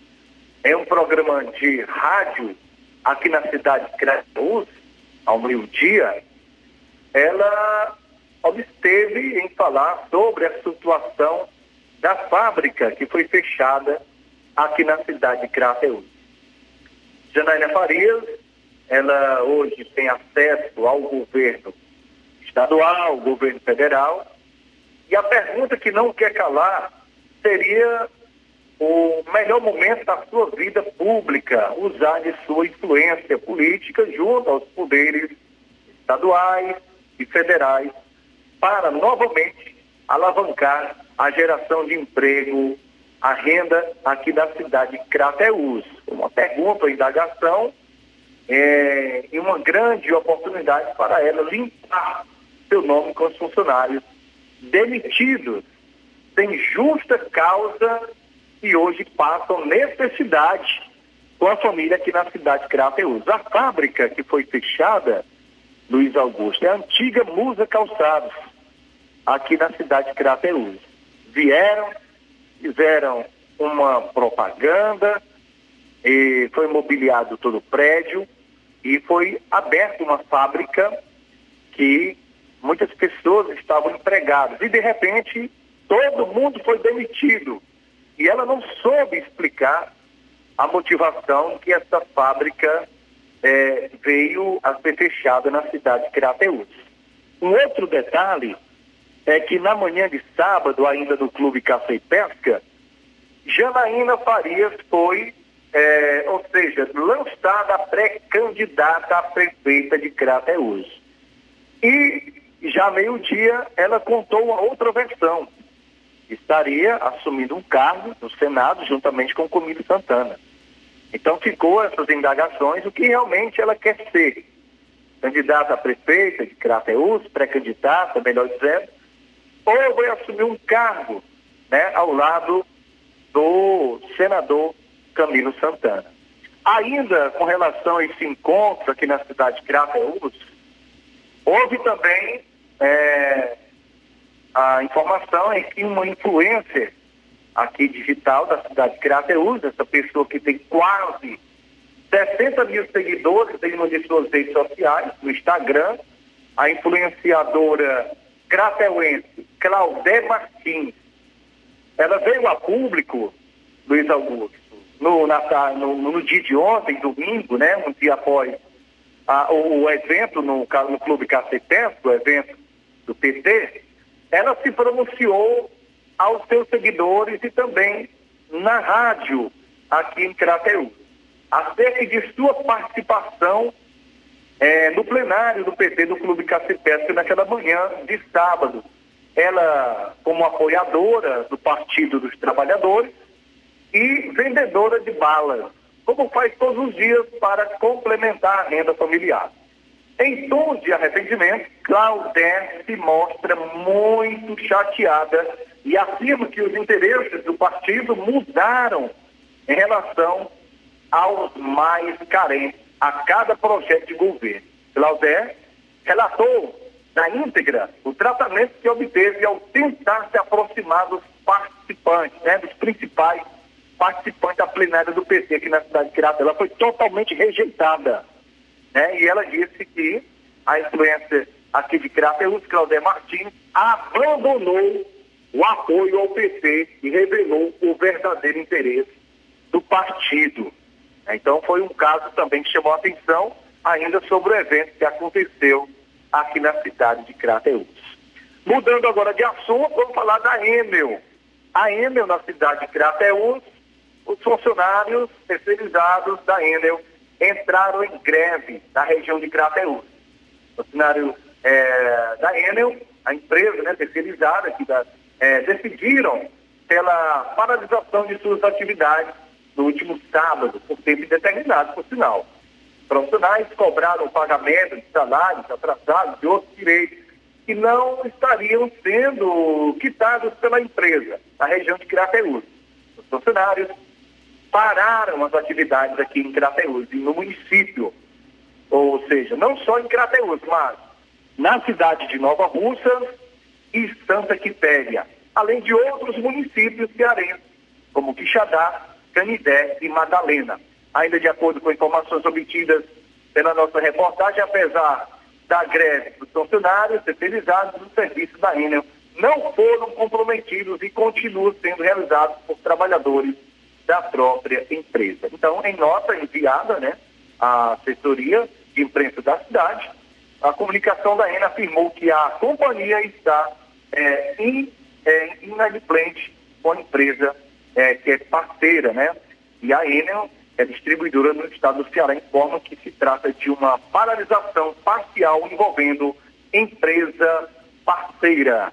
V: em um programa de rádio aqui na cidade de Crateús, ao meio-dia, ela obsteve em falar sobre a situação da fábrica que foi fechada aqui na cidade de Crateús. Janaína Farias, ela hoje tem acesso ao governo estadual, ao governo federal, e a pergunta que não quer calar seria o melhor momento da sua vida pública, usar de sua influência política junto aos poderes estaduais e federais para novamente alavancar a geração de emprego, a renda aqui da cidade de Crateús. Uma pergunta, uma indagação é, e uma grande oportunidade para ela limpar seu nome com os funcionários demitidos sem justa causa e hoje passam necessidade com a família aqui na cidade de Crateús. A fábrica que foi fechada, Luiz Augusto, é a antiga Musa Calçados, aqui na cidade de Crateús. Vieram, fizeram uma propaganda, e foi mobiliado todo o prédio e foi aberta uma fábrica que muitas pessoas estavam empregadas. E de repente todo mundo foi demitido. E ela não soube explicar a motivação que essa fábrica é, veio a ser fechada na cidade de Crateús. Um outro detalhe é que na manhã de sábado, ainda no Clube Caça e Pesca, Janaína Farias foi, é, ou seja, lançada pré-candidata a prefeita de Crateús. E já meio-dia ela contou uma outra versão. Estaria assumindo um cargo no Senado juntamente com o Comílio Santana. Então ficou essas indagações, o que realmente ela quer ser. Candidata a prefeita de Crateús, pré-candidata, melhor dizendo, ou vai assumir um cargo né, ao lado do senador Camilo Santana. Ainda com relação a esse encontro aqui na cidade de Crateús, houve também é, a informação é que uma influencer aqui digital da cidade de Crateús, essa pessoa que tem quase 60 mil seguidores em uma de suas redes sociais, no Instagram, a influenciadora crateuense Claudé Martins, ela veio a público, Luiz Augusto, no, na, no, no dia de ontem, domingo, né, um dia após a, o, o, evento no, no Clube Cacetense, o evento do PT, ela se pronunciou aos seus seguidores e também na rádio aqui em Crateú, acerca de sua participação é, no plenário do PT do Clube Cacipesca naquela manhã de sábado. Ela, como apoiadora do Partido dos Trabalhadores e vendedora de balas, como faz todos os dias para complementar a renda familiar. Em tom de arrependimento, Claudete se mostra muito chateada e afirma que os interesses do partido mudaram em relação aos mais carentes a cada projeto de governo. Claudé relatou na íntegra o tratamento que obteve ao tentar se aproximar dos participantes, né, dos principais participantes da plenária do PT aqui na cidade de Quirata. Ela foi totalmente rejeitada. Né, e ela disse que a influência aqui de Crateus, Claudé Martins, abandonou o apoio ao PT e revelou o verdadeiro interesse do partido. Então foi um caso também que chamou a atenção ainda sobre o evento que aconteceu aqui na cidade de Crateús. Mudando agora de assunto, vamos falar da Emel. A Emel na cidade de Crateús, os funcionários terceirizados da Enel entraram em greve na região de Crateús. Funcionários é, da Enel, a empresa né, terceirizada, que da, é, decidiram pela paralisação de suas atividades no último sábado, por tempo indeterminado, por sinal. Profissionais cobraram pagamento de salários atrasados e outros direitos que não estariam sendo quitados pela empresa na região de Crateús. Os funcionários pararam as atividades aqui em Crateús e no município. ou seja, não só em Crateús, mas na cidade de Nova Russa e Santa Quitéria, além de outros municípios cearenses, como Quixadá, Canidé e Madalena. Ainda de acordo com informações obtidas pela nossa reportagem, apesar da greve dos funcionários terceirizados do serviço da Enel, não foram comprometidos e continuam sendo realizados por trabalhadores da própria empresa. Então, em nota enviada né, à assessoria de imprensa da cidade, a comunicação da Enel afirmou que a companhia está é, in, é, inadimplente com a empresa é, que é parceira, né? E a Enel é distribuidora no estado do Ceará, informa que se trata de uma paralisação parcial envolvendo empresa parceira.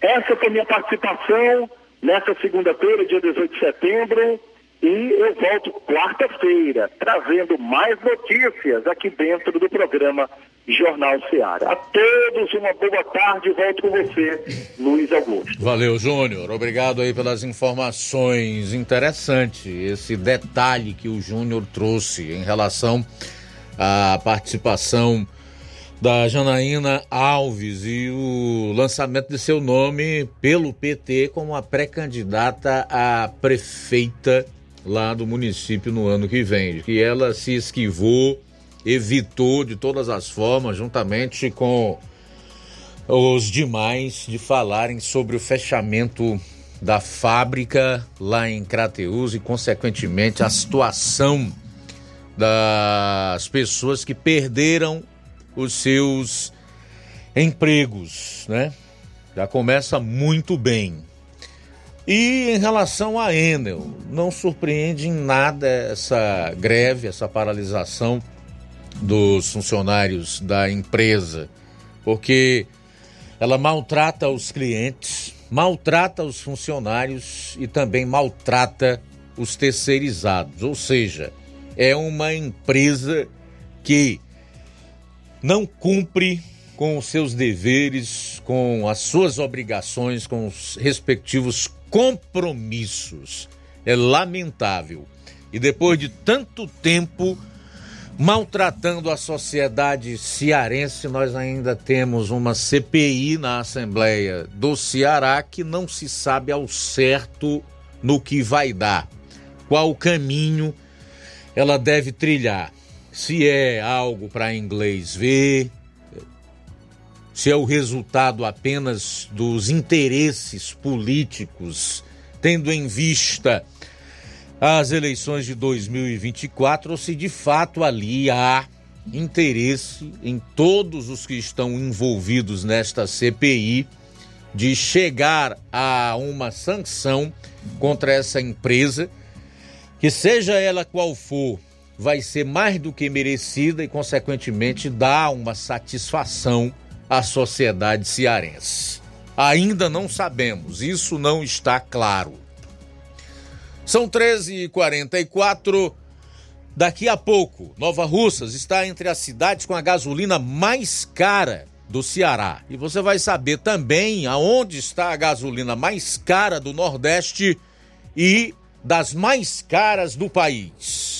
V: Essa foi minha participação nessa segunda-feira, dia 18 de setembro, e eu volto quarta-feira trazendo mais notícias aqui dentro do programa Jornal Ceará. A todos uma boa tarde, volto com você, Luiz Augusto.
A: Valeu, Júnior. Obrigado aí pelas informações. Interessante esse detalhe que o Júnior trouxe em relação à participação da Janaína Alves e o lançamento de seu nome pelo PT como a pré-candidata a prefeita lá do município no ano que vem, que ela se esquivou, evitou de todas as formas, juntamente com os demais, de falarem sobre o fechamento da fábrica lá em Crateus e, consequentemente, a situação das pessoas que perderam os seus empregos, né? Já começa muito bem. E em relação à Enel, não surpreende em nada essa greve, essa paralisação dos funcionários da empresa, porque ela maltrata os clientes, maltrata os funcionários e também maltrata os terceirizados. Ou seja, é uma empresa que não cumpre com os seus deveres, com as suas obrigações, com os respectivos compromissos. É lamentável. E depois de tanto tempo maltratando a sociedade cearense, nós ainda temos uma CPI na Assembleia do Ceará que não se sabe ao certo no que vai dar, qual caminho ela deve trilhar. Se é algo para inglês ver, se é o resultado apenas dos interesses políticos, tendo em vista as eleições de 2024, ou se de fato ali há interesse em todos os que estão envolvidos nesta CPI de chegar a uma sanção contra essa empresa, que seja ela qual for, vai ser mais do que merecida e, consequentemente, dar uma satisfação a sociedade cearense. Ainda não sabemos, isso não está claro. São 13h44. Daqui a pouco, Nova Russas está entre as cidades com a gasolina mais cara do Ceará. E você vai saber também aonde está a gasolina mais cara do Nordeste e das mais caras do país.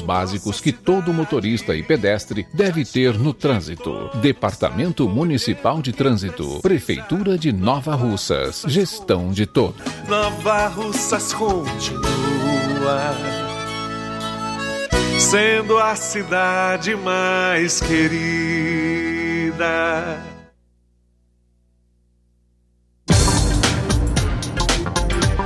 F: básicos que todo motorista e pedestre deve ter no trânsito. Departamento Municipal de Trânsito, Prefeitura de Nova Russas, gestão de todos.
W: Nova Russas continua sendo a cidade mais querida.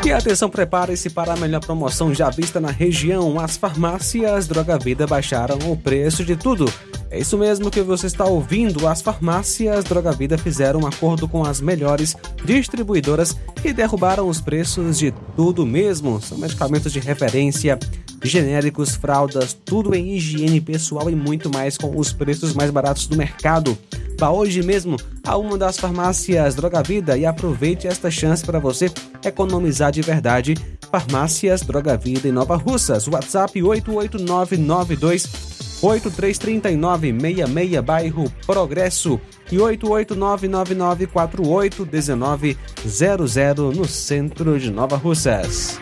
B: E atenção, prepare-se para a melhor promoção já vista na região. As farmácias Droga Vida baixaram o preço de tudo. É isso mesmo que você está ouvindo. As farmácias Droga Vida fizeram um acordo com as melhores distribuidoras e derrubaram os preços de tudo mesmo. São medicamentos de referência, genéricos, fraldas, tudo em higiene pessoal e muito mais com os preços mais baratos do mercado. Vá hoje mesmo a uma das farmácias Droga Vida e aproveite esta chance para você economizar de verdade. Farmácias Droga Vida em Nova Russas. WhatsApp 88992 833966 bairro Progresso e 88999481900 no centro de Nova Russas.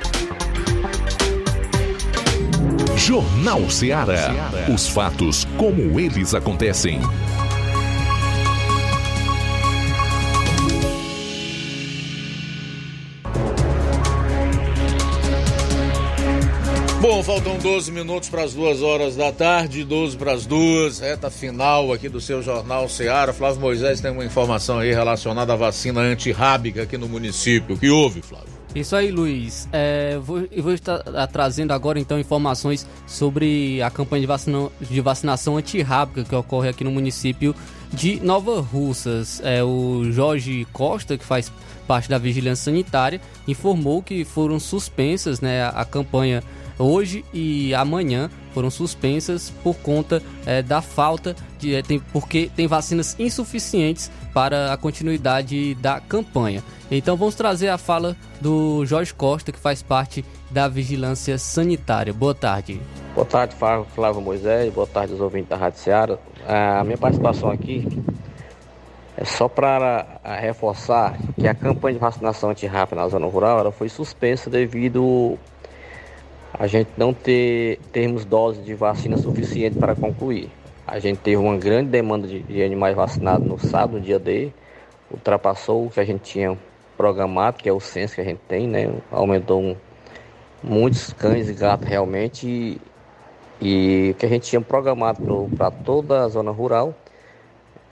D: Jornal Ceará. Os fatos como eles acontecem.
A: Bom, faltam 12 minutos para as duas horas da tarde, 12 para as duas, reta final aqui do seu Jornal Ceará. Flávio Moisés tem uma informação aí relacionada à vacina antirrábica aqui no município. O que houve, Flávio?
C: Isso aí, Luiz. É, vou, eu vou estar ah, trazendo agora então informações sobre a campanha de, vacina, de vacinação antirrábica que ocorre aqui no município de Nova Russas. É, o Jorge Costa, que faz parte da Vigilância Sanitária, informou que foram suspensas né, a campanha hoje e amanhã foram suspensas por conta é, da falta de é, tem, porque tem vacinas insuficientes para a continuidade da campanha. Então vamos trazer a fala do Jorge Costa, que faz parte da Vigilância Sanitária. Boa tarde.
X: Boa tarde, Flávio Moisés. Boa tarde aos ouvintes da Rádio Seara. A minha participação aqui é só para reforçar que a campanha de vacinação antirrápida na zona rural ela foi suspensa devido a gente não ter termos doses de vacina suficiente para concluir. A gente teve uma grande demanda de, de animais vacinados no sábado, no dia D, ultrapassou o que a gente tinha programado, que é o censo que a gente tem, né? Aumentou um, muitos cães e gatos realmente e, o que a gente tinha programado para toda a zona rural,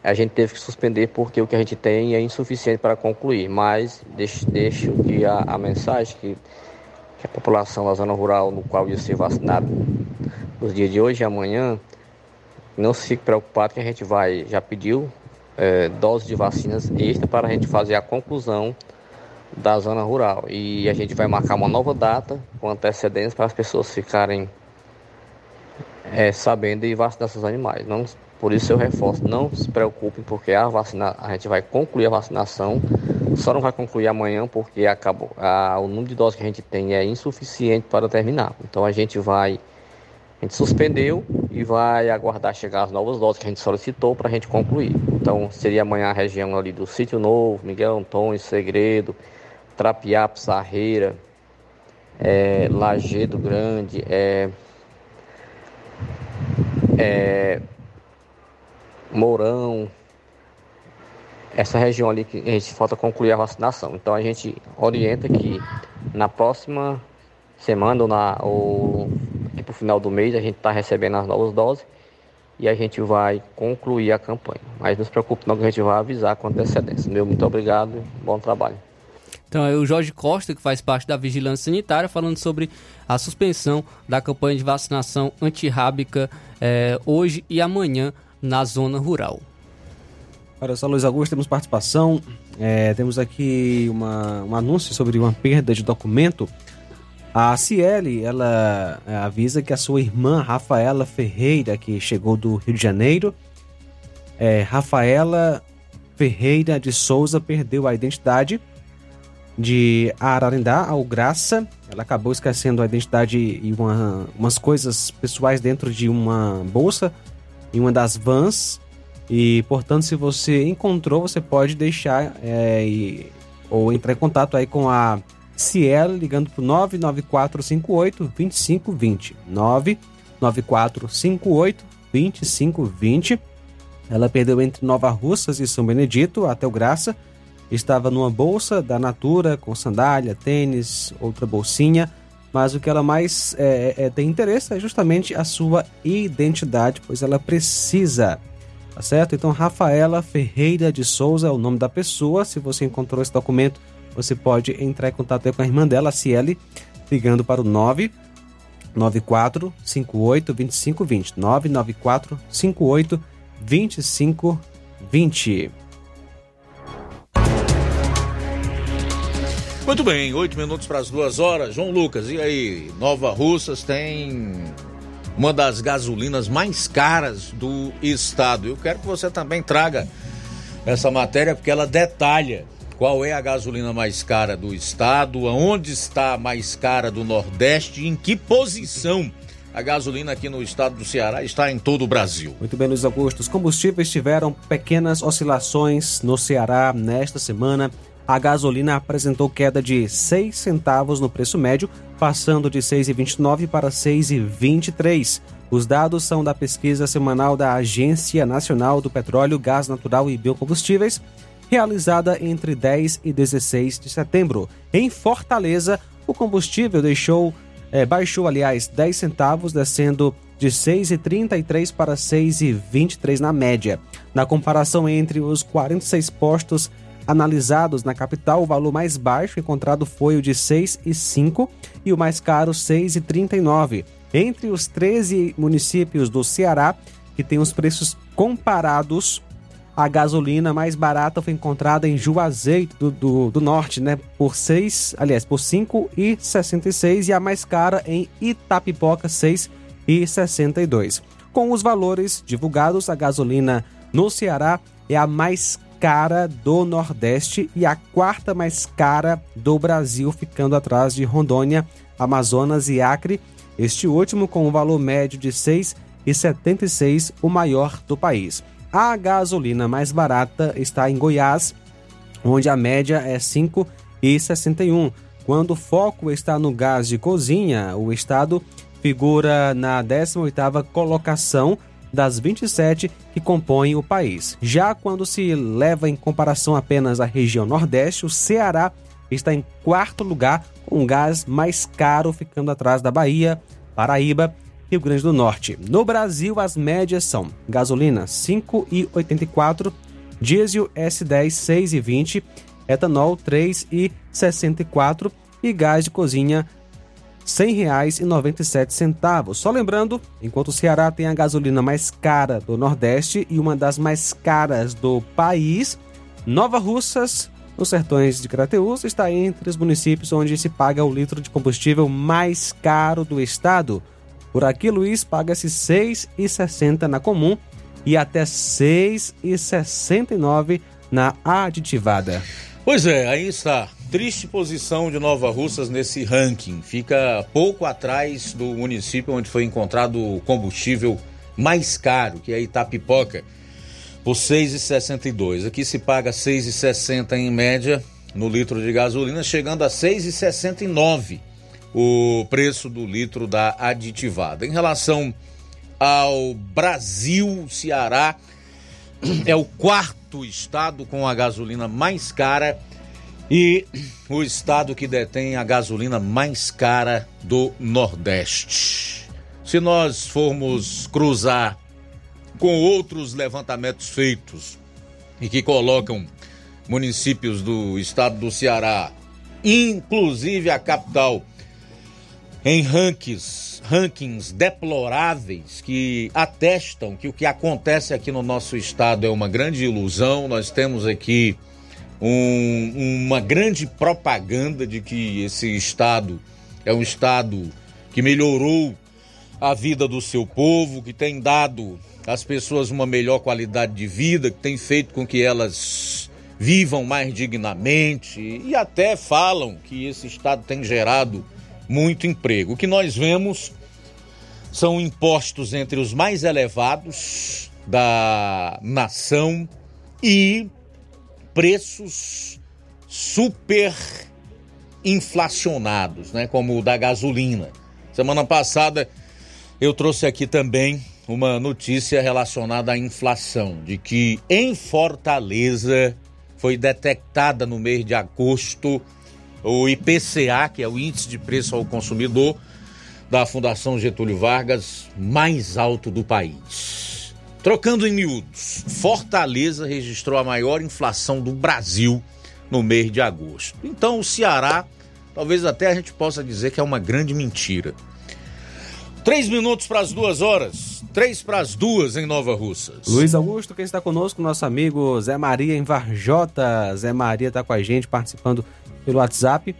X: a gente teve que suspender porque o que a gente tem é insuficiente para concluir. Mas deixo, deixo que a, a mensagem que que a população da zona rural no qual ia ser vacinado nos dias de hoje e amanhã, não se fique preocupado que a gente vai, já pediu é, doses de vacinas extra para a gente fazer a conclusão da zona rural. E a gente vai marcar uma nova data com antecedência para as pessoas ficarem é, sabendo e vacinar seus animais. Não, por isso eu reforço, não se preocupem, porque a, vacina, a gente vai concluir a vacinação só não vai concluir amanhã porque acabou, a, o número de doses que a gente tem é insuficiente para terminar. Então a gente vai, a gente suspendeu e vai aguardar chegar as novas doses que a gente solicitou para a gente concluir. Então seria amanhã a região ali do Sítio Novo, Miguel Antônio, Segredo, Trapiá, Sarreira, é, Lagedo Grande, é, é, Mourão, essa região ali que a gente falta concluir a vacinação. Então a gente orienta que na próxima semana ou, na, ou aqui para o final do mês a gente está recebendo as novas doses e a gente vai concluir a campanha. Mas não se preocupe não que a gente vai avisar com antecedência. Meu muito obrigado e bom trabalho.
C: Então é o Jorge Costa, que faz parte da Vigilância Sanitária, falando sobre a suspensão da campanha de vacinação antirrábica é, hoje e amanhã na zona rural.
B: Olha só, Luiz Augusto, temos participação. É, temos aqui uma, um anúncio sobre uma perda de documento. A Ciele, ela é, avisa que a sua irmã Rafaela Ferreira, que chegou do Rio de Janeiro, é, Rafaela Ferreira de Souza perdeu a identidade de Ararindá ao Graça. Ela acabou esquecendo a identidade e uma, umas coisas pessoais dentro de uma bolsa em uma das vans. E, portanto, se você encontrou, você pode deixar é, e, ou entrar em contato aí com a Cielo ligando para o 99458 2520. 99458 2520. Ela perdeu entre Nova Russas e São Benedito até o Graça estava numa bolsa da Natura com sandália, tênis, outra bolsinha, mas o que ela mais é, é, tem interesse é justamente a sua identidade, pois ela precisa, tá certo? Então, Rafaela Ferreira de Souza é o nome da pessoa. Se você encontrou esse documento, você pode entrar em contato com a irmã dela, a Ciele, ligando para o 994 58 2520. 994 58 2520.
A: Muito bem, oito minutos para as duas horas. João Lucas, e aí? Nova Russas tem uma das gasolinas mais caras do estado. Eu quero que você também traga essa matéria, porque ela detalha qual é a gasolina mais cara do estado, aonde está a mais cara do Nordeste em que posição a gasolina aqui no estado do Ceará está em todo o Brasil.
B: Muito bem, Luiz Augusto. Os combustíveis tiveram pequenas oscilações no Ceará nesta semana a gasolina apresentou queda de 6 centavos no preço médio, passando de 6,29 para 6,23. Os dados são da pesquisa semanal da Agência Nacional do Petróleo, Gás Natural e Biocombustíveis, realizada entre 10 e 16 de setembro. Em Fortaleza, o combustível deixou, é, baixou, aliás, 10 centavos, descendo de 6,33 para 6,23 na média. Na comparação entre os 46 postos analisados na capital, o valor mais baixo encontrado foi o de 6,5 e o mais caro 6,39. Entre os 13 municípios do Ceará que têm os preços comparados, a gasolina mais barata foi encontrada em Juazeiro do, do, do Norte, né, por 6, aliás, por 5,66 e a mais cara em Itapipoca 6,62. Com os valores divulgados, a gasolina no Ceará é a mais cara do Nordeste e a quarta mais cara do Brasil, ficando atrás de Rondônia, Amazonas e Acre, este último com um valor médio de R$ 6,76, o maior do país. A gasolina mais barata está em Goiás, onde a média é R$ 5,61. Quando o foco está no gás de cozinha, o estado figura na 18ª colocação das 27 que compõem o país. Já quando se leva em comparação apenas a região Nordeste, o Ceará está em quarto lugar, com gás mais caro, ficando atrás da Bahia, Paraíba Rio Grande do Norte. No Brasil, as médias são gasolina 5,84, diesel S10 6,20, etanol 3,64 e gás de cozinha R$ 100,97. Só lembrando, enquanto o Ceará tem a gasolina mais cara do Nordeste e uma das mais caras do país, Nova Russas, nos sertões de Crateús, está entre os municípios onde se paga o litro de combustível mais caro do estado. Por aqui, Luiz, paga-se R$ 6,60 na comum e até R$ 6,69 na aditivada.
A: Pois é, aí está triste posição de Nova Russas nesse ranking. Fica pouco atrás do município onde foi encontrado o combustível mais caro, que é Itapipoca, por 6,62. Aqui se paga 6,60 em média no litro de gasolina, chegando a 6,69 o preço do litro da aditivada. Em relação ao Brasil, Ceará é o quarto estado com a gasolina mais cara e o estado que detém a gasolina mais cara do Nordeste. Se nós formos cruzar com outros levantamentos feitos e que colocam municípios do estado do Ceará, inclusive a capital, em rankings, rankings deploráveis que atestam que o que acontece aqui no nosso estado é uma grande ilusão. Nós temos aqui um, uma grande propaganda de que esse estado é um estado que melhorou a vida do seu povo, que tem dado às pessoas uma melhor qualidade de vida, que tem feito com que elas vivam mais dignamente e até falam que esse estado tem gerado muito emprego. O que nós vemos são impostos entre os mais elevados da nação e preços super inflacionados, né, como o da gasolina. Semana passada eu trouxe aqui também uma notícia relacionada à inflação, de que em Fortaleza foi detectada no mês de agosto o IPCA, que é o Índice de Preço ao Consumidor da Fundação Getúlio Vargas, mais alto do país. Trocando em miúdos, Fortaleza registrou a maior inflação do Brasil no mês de agosto. Então o Ceará, talvez até a gente possa dizer que é uma grande mentira. Três minutos para as duas horas. Três para as duas em Nova Russas.
B: Luiz Augusto, quem está conosco, nosso amigo Zé Maria em Varjota. Zé Maria está com a gente participando pelo WhatsApp.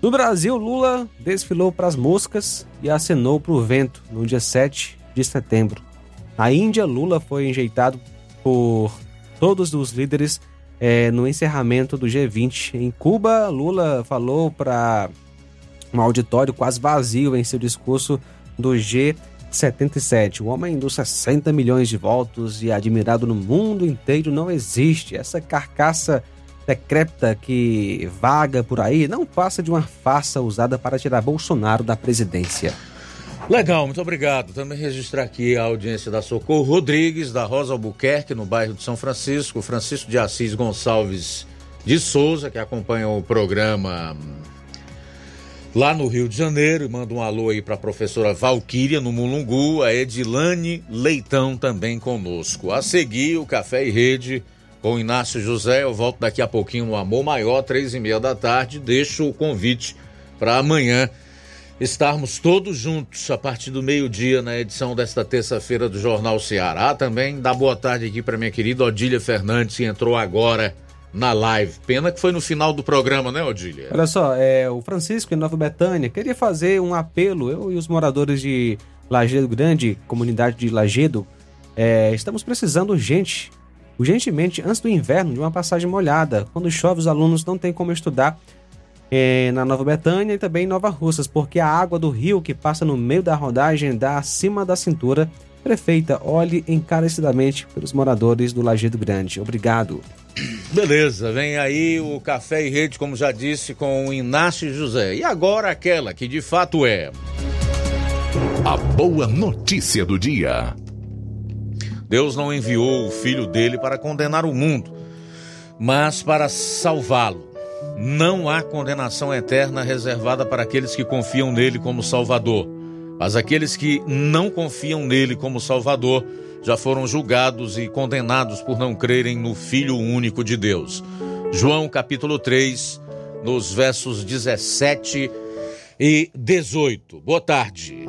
B: No Brasil, Lula desfilou para as moscas e acenou para o vento no dia 7 de setembro. Na Índia, Lula foi enjeitado por todos os líderes é, no encerramento do G20. Em Cuba, Lula falou para um auditório quase vazio em seu discurso do G77. O homem dos 60 milhões de votos e admirado no mundo inteiro não existe. Essa carcaça decrépita que vaga por aí não passa de uma farsa usada para tirar Bolsonaro da presidência.
A: Legal, muito obrigado. Também registrar aqui a audiência da Socorro Rodrigues, da Rosa Albuquerque, no bairro de São Francisco, Francisco de Assis Gonçalves de Souza, que acompanha o programa lá no Rio de Janeiro. Manda um alô aí para a professora Valquíria, no Mulungu, a Edilane Leitão também conosco. A seguir, o Café e Rede com Inácio José. Eu volto daqui a pouquinho no Amor Maior, três e meia da tarde. Deixo o convite para amanhã estarmos todos juntos a partir do meio-dia na edição desta terça-feira do Jornal Ceará. Também dá boa tarde aqui para minha querida Odília Fernandes, que entrou agora na live. Pena que foi no final do programa, né, Odília?
B: Olha só, é, o Francisco em Nova Betânia queria fazer um apelo, eu e os moradores de Lagedo Grande, comunidade de Lagedo, é, estamos precisando urgente, urgentemente, antes do inverno, de uma passagem molhada. Quando chove, os alunos não têm como estudar é, na Nova Betânia e também em Nova Russas, porque a água do rio que passa no meio da rodagem dá acima da cintura. Prefeita, olhe encarecidamente pelos moradores do Lagedo Grande. Obrigado.
A: Beleza, vem aí o Café e Rede, como já disse, com o Inácio José. E agora aquela que de fato é.
D: A boa notícia do dia.
A: Deus não enviou o filho dele para condenar o mundo, mas para salvá-lo. Não há condenação eterna reservada para aqueles que confiam nele como Salvador, mas aqueles que não confiam nele como Salvador já foram julgados e condenados por não crerem no Filho único de Deus. João capítulo 3, nos versos 17 e 18. Boa tarde.